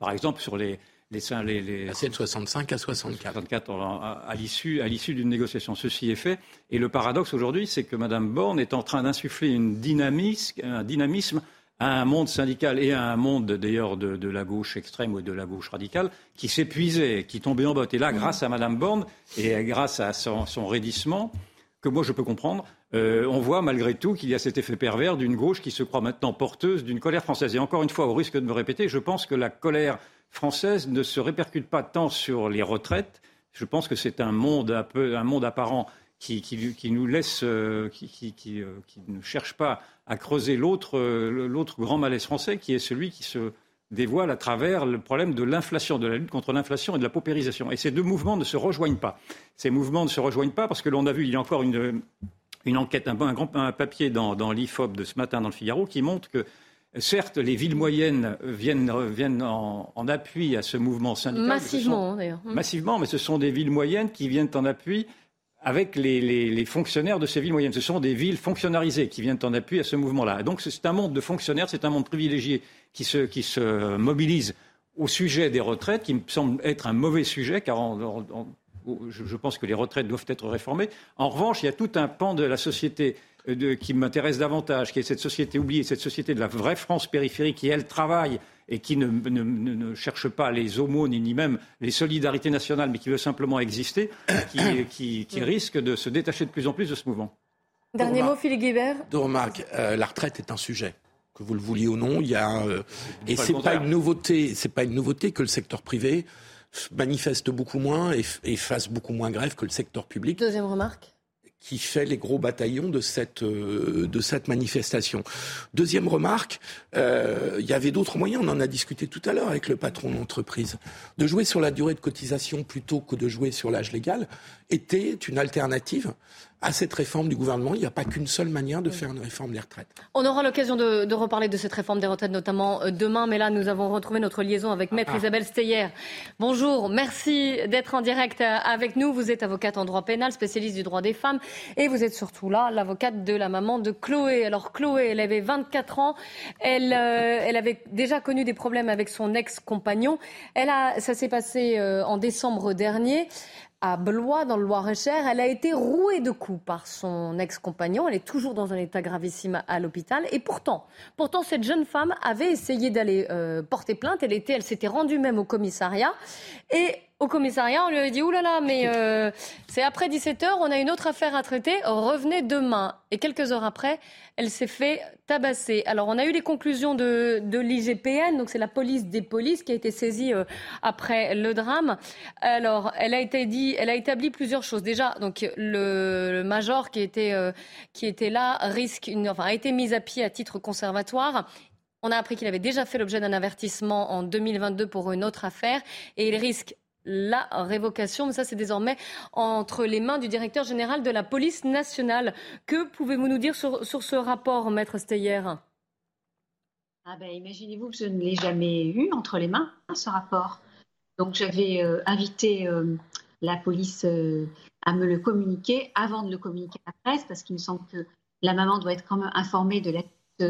Par exemple, sur les, les, les, les de 65 à 64. 64 à, à l'issue d'une négociation. Ceci est fait. Et le paradoxe aujourd'hui, c'est que Mme Borne est en train d'insuffler une dynamisme, un dynamisme à un monde syndical et à un monde d'ailleurs de, la gauche extrême ou de la gauche radicale qui s'épuisait, qui tombait en botte. Et là, grâce à Mme Borne et grâce à son, raidissement, que moi je peux comprendre, euh, on voit malgré tout qu'il y a cet effet pervers d'une gauche qui se croit maintenant porteuse d'une colère française. Et encore une fois, au risque de me répéter, je pense que la colère française ne se répercute pas tant sur les retraites. Je pense que c'est un monde un peu un monde apparent qui, nous laisse, euh, qui, euh, qui, ne cherche pas à creuser euh, l'autre grand malaise français, qui est celui qui se dévoile à travers le problème de l'inflation, de la lutte contre l'inflation et de la paupérisation. Et ces deux mouvements ne se rejoignent pas. Ces mouvements ne se rejoignent pas parce que l'on a vu, il y a encore une, une enquête, un, un, un papier dans, dans l'IFOP de ce matin dans le Figaro qui montre que Certes, les villes moyennes viennent, viennent en, en, appui à ce mouvement syndical. Massivement, d'ailleurs. Massivement, mais ce sont des villes moyennes qui viennent en appui avec les, fonctionnaires de ces villes moyennes. Ce sont des villes fonctionnalisées qui viennent en appui à ce mouvement-là. Donc c'est un monde de fonctionnaires, c'est un monde privilégié qui se, qui se, mobilise au sujet des retraites, qui me semble être un mauvais sujet, car je pense que les retraites doivent être réformées. En revanche, il y a tout un pan de la société euh, qui m'intéresse davantage, qui est cette société oubliée, cette société de la vraie France périphérique qui, elle, travaille et qui ne, cherche pas les aumônes ni même les solidarités nationales, mais qui veut simplement exister, qui, risque de se détacher de plus en plus de ce mouvement. Dernier mot, Philippe Guébert. Deux remarques. Euh, la retraite est un sujet que vous le vouliez ou non. Il y a euh, et c'est pas une nouveauté. C'est pas une nouveauté que le secteur privé manifeste beaucoup moins et, et fasse beaucoup moins grève que le secteur public. Deuxième remarque qui fait les gros bataillons de cette, euh, de cette manifestation. Deuxième remarque, euh, il y avait d'autres moyens, on en a discuté tout à l'heure avec le patron de l'entreprise, de jouer sur la durée de cotisation plutôt que de jouer sur l'âge légal était une alternative à cette réforme du gouvernement. Il n'y a pas qu'une seule manière de faire une réforme des retraites. On aura l'occasion de, reparler de cette réforme des retraites, notamment euh, demain. Mais là, nous avons retrouvé notre liaison avec Maître ah. Isabelle Steyer. Bonjour, merci d'être en direct avec nous. Vous êtes avocate en droit pénal, spécialiste du droit des femmes. Et vous êtes surtout là, l'avocate de la maman de Chloé. Alors, Chloé, elle avait 24 ans. Elle, euh, elle avait déjà connu des problèmes avec son ex-compagnon. Elle a, ça s'est passé en décembre dernier à Blois, dans le Loir-et-Cher. Elle a été rouée de coups par son ex-compagnon. Elle est toujours dans un état gravissime à l'hôpital. Et pourtant, pourtant, cette jeune femme avait essayé d'aller euh, porter plainte. Elle était, elle s'était rendue même au commissariat. Et au commissariat, on lui avait dit là là, mais euh, c'est après 17h, on a une autre affaire à traiter, revenez demain. Et quelques heures après, elle s'est fait tabasser. Alors, on a eu les conclusions de, de l'IGPN, donc c'est la police des polices qui a été saisie euh, après le drame. Alors, elle a, été dit, elle a établi plusieurs choses. Déjà, donc le, major qui était, euh, qui était là risque une, enfin, a été mis à pied à titre conservatoire. On a appris qu'il avait déjà fait l'objet d'un avertissement en 2022 pour une autre affaire et il risque la révocation. Mais ça, c'est désormais entre les mains du directeur général de la police nationale. Que pouvez-vous nous dire sur, ce rapport, maître Steyer? Ah ben, Imaginez-vous que je ne l'ai jamais eu entre les mains, ce rapport. Donc j'avais euh, invité euh, la police euh, à me le communiquer avant de le communiquer à la presse, parce qu'il me semble que la maman doit être quand même informée de la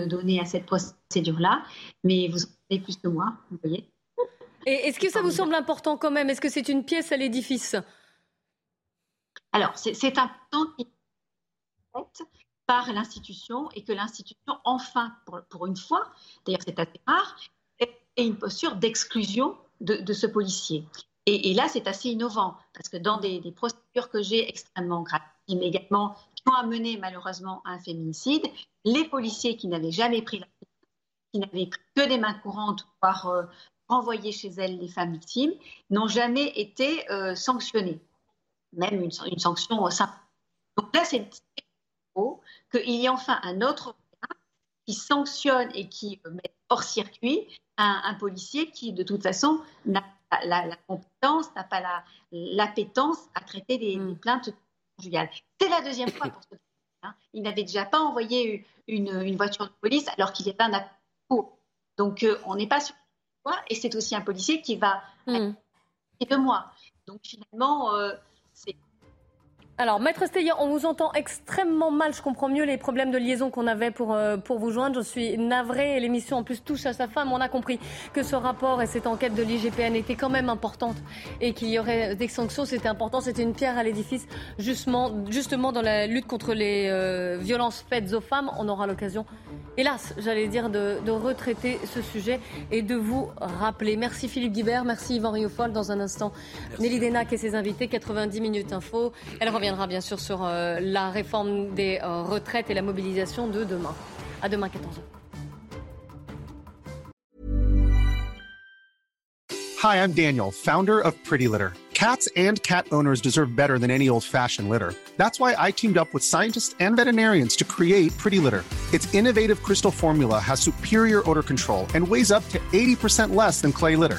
donnée à cette procédure-là. Mais vous en savez plus que moi, vous voyez. Et est-ce que ça vous semble important quand même? Est-ce que c'est une pièce à l'édifice? Alors, c'est important qu'il par l'institution et que l'institution, enfin, pour, une fois, d'ailleurs c'est assez rare, ait une posture d'exclusion de, ce policier. Et, là, c'est assez innovant, parce que dans des, procédures que j'ai extrêmement graves, mais également qui ont amené malheureusement à un féminicide, les policiers qui n'avaient jamais pris la qui n'avaient que des mains courantes, voire euh, renvoyer chez elles les femmes victimes, n'ont jamais été euh, sanctionnées, même une, sanction simple. Donc là, c'est qu'il y ait enfin un autre qui sanctionne et qui met hors circuit un, policier qui, de toute façon, n'a pas la, compétence, n'a pas l'appétence à traiter des, mm. plaintes conjugales. C'est la deuxième fois pour ce hein. Il n'avait déjà pas envoyé une, voiture de police alors qu'il avait un appel. Donc, euh, on n'est pas sur et c'est aussi un policier qui va mm. de moi. Donc, finalement, euh, alors, Maître Steyer, on vous entend extrêmement mal. Je comprends mieux les problèmes de liaison qu'on avait pour, euh, pour vous joindre. Je suis navrée. L'émission, en plus, touche à sa femme. On a compris que ce rapport et cette enquête de l'IGPN était quand même importante et qu'il y aurait des sanctions. C'était important. C'était une pierre à l'édifice, justement, justement dans la lutte contre les euh, violences faites aux femmes. On aura l'occasion, hélas, j'allais dire, de, de, retraiter ce sujet et de vous rappeler. Merci Philippe Guibert. Merci Yvan Riofol. Dans un instant, Nelly Denac et ses invités. 90 minutes info. Elle reviendra bien sûr sur euh, la réforme des euh, retraites et la mobilisation de demain. À demain 14h. Hi, I'm Daniel, founder of Pretty Litter. Cats and cat owners deserve better than any old-fashioned litter. That's why I teamed up with scientists and veterinarians to create Pretty Litter. Its innovative crystal formula has superior odor control and weighs up to 80% less than clay litter.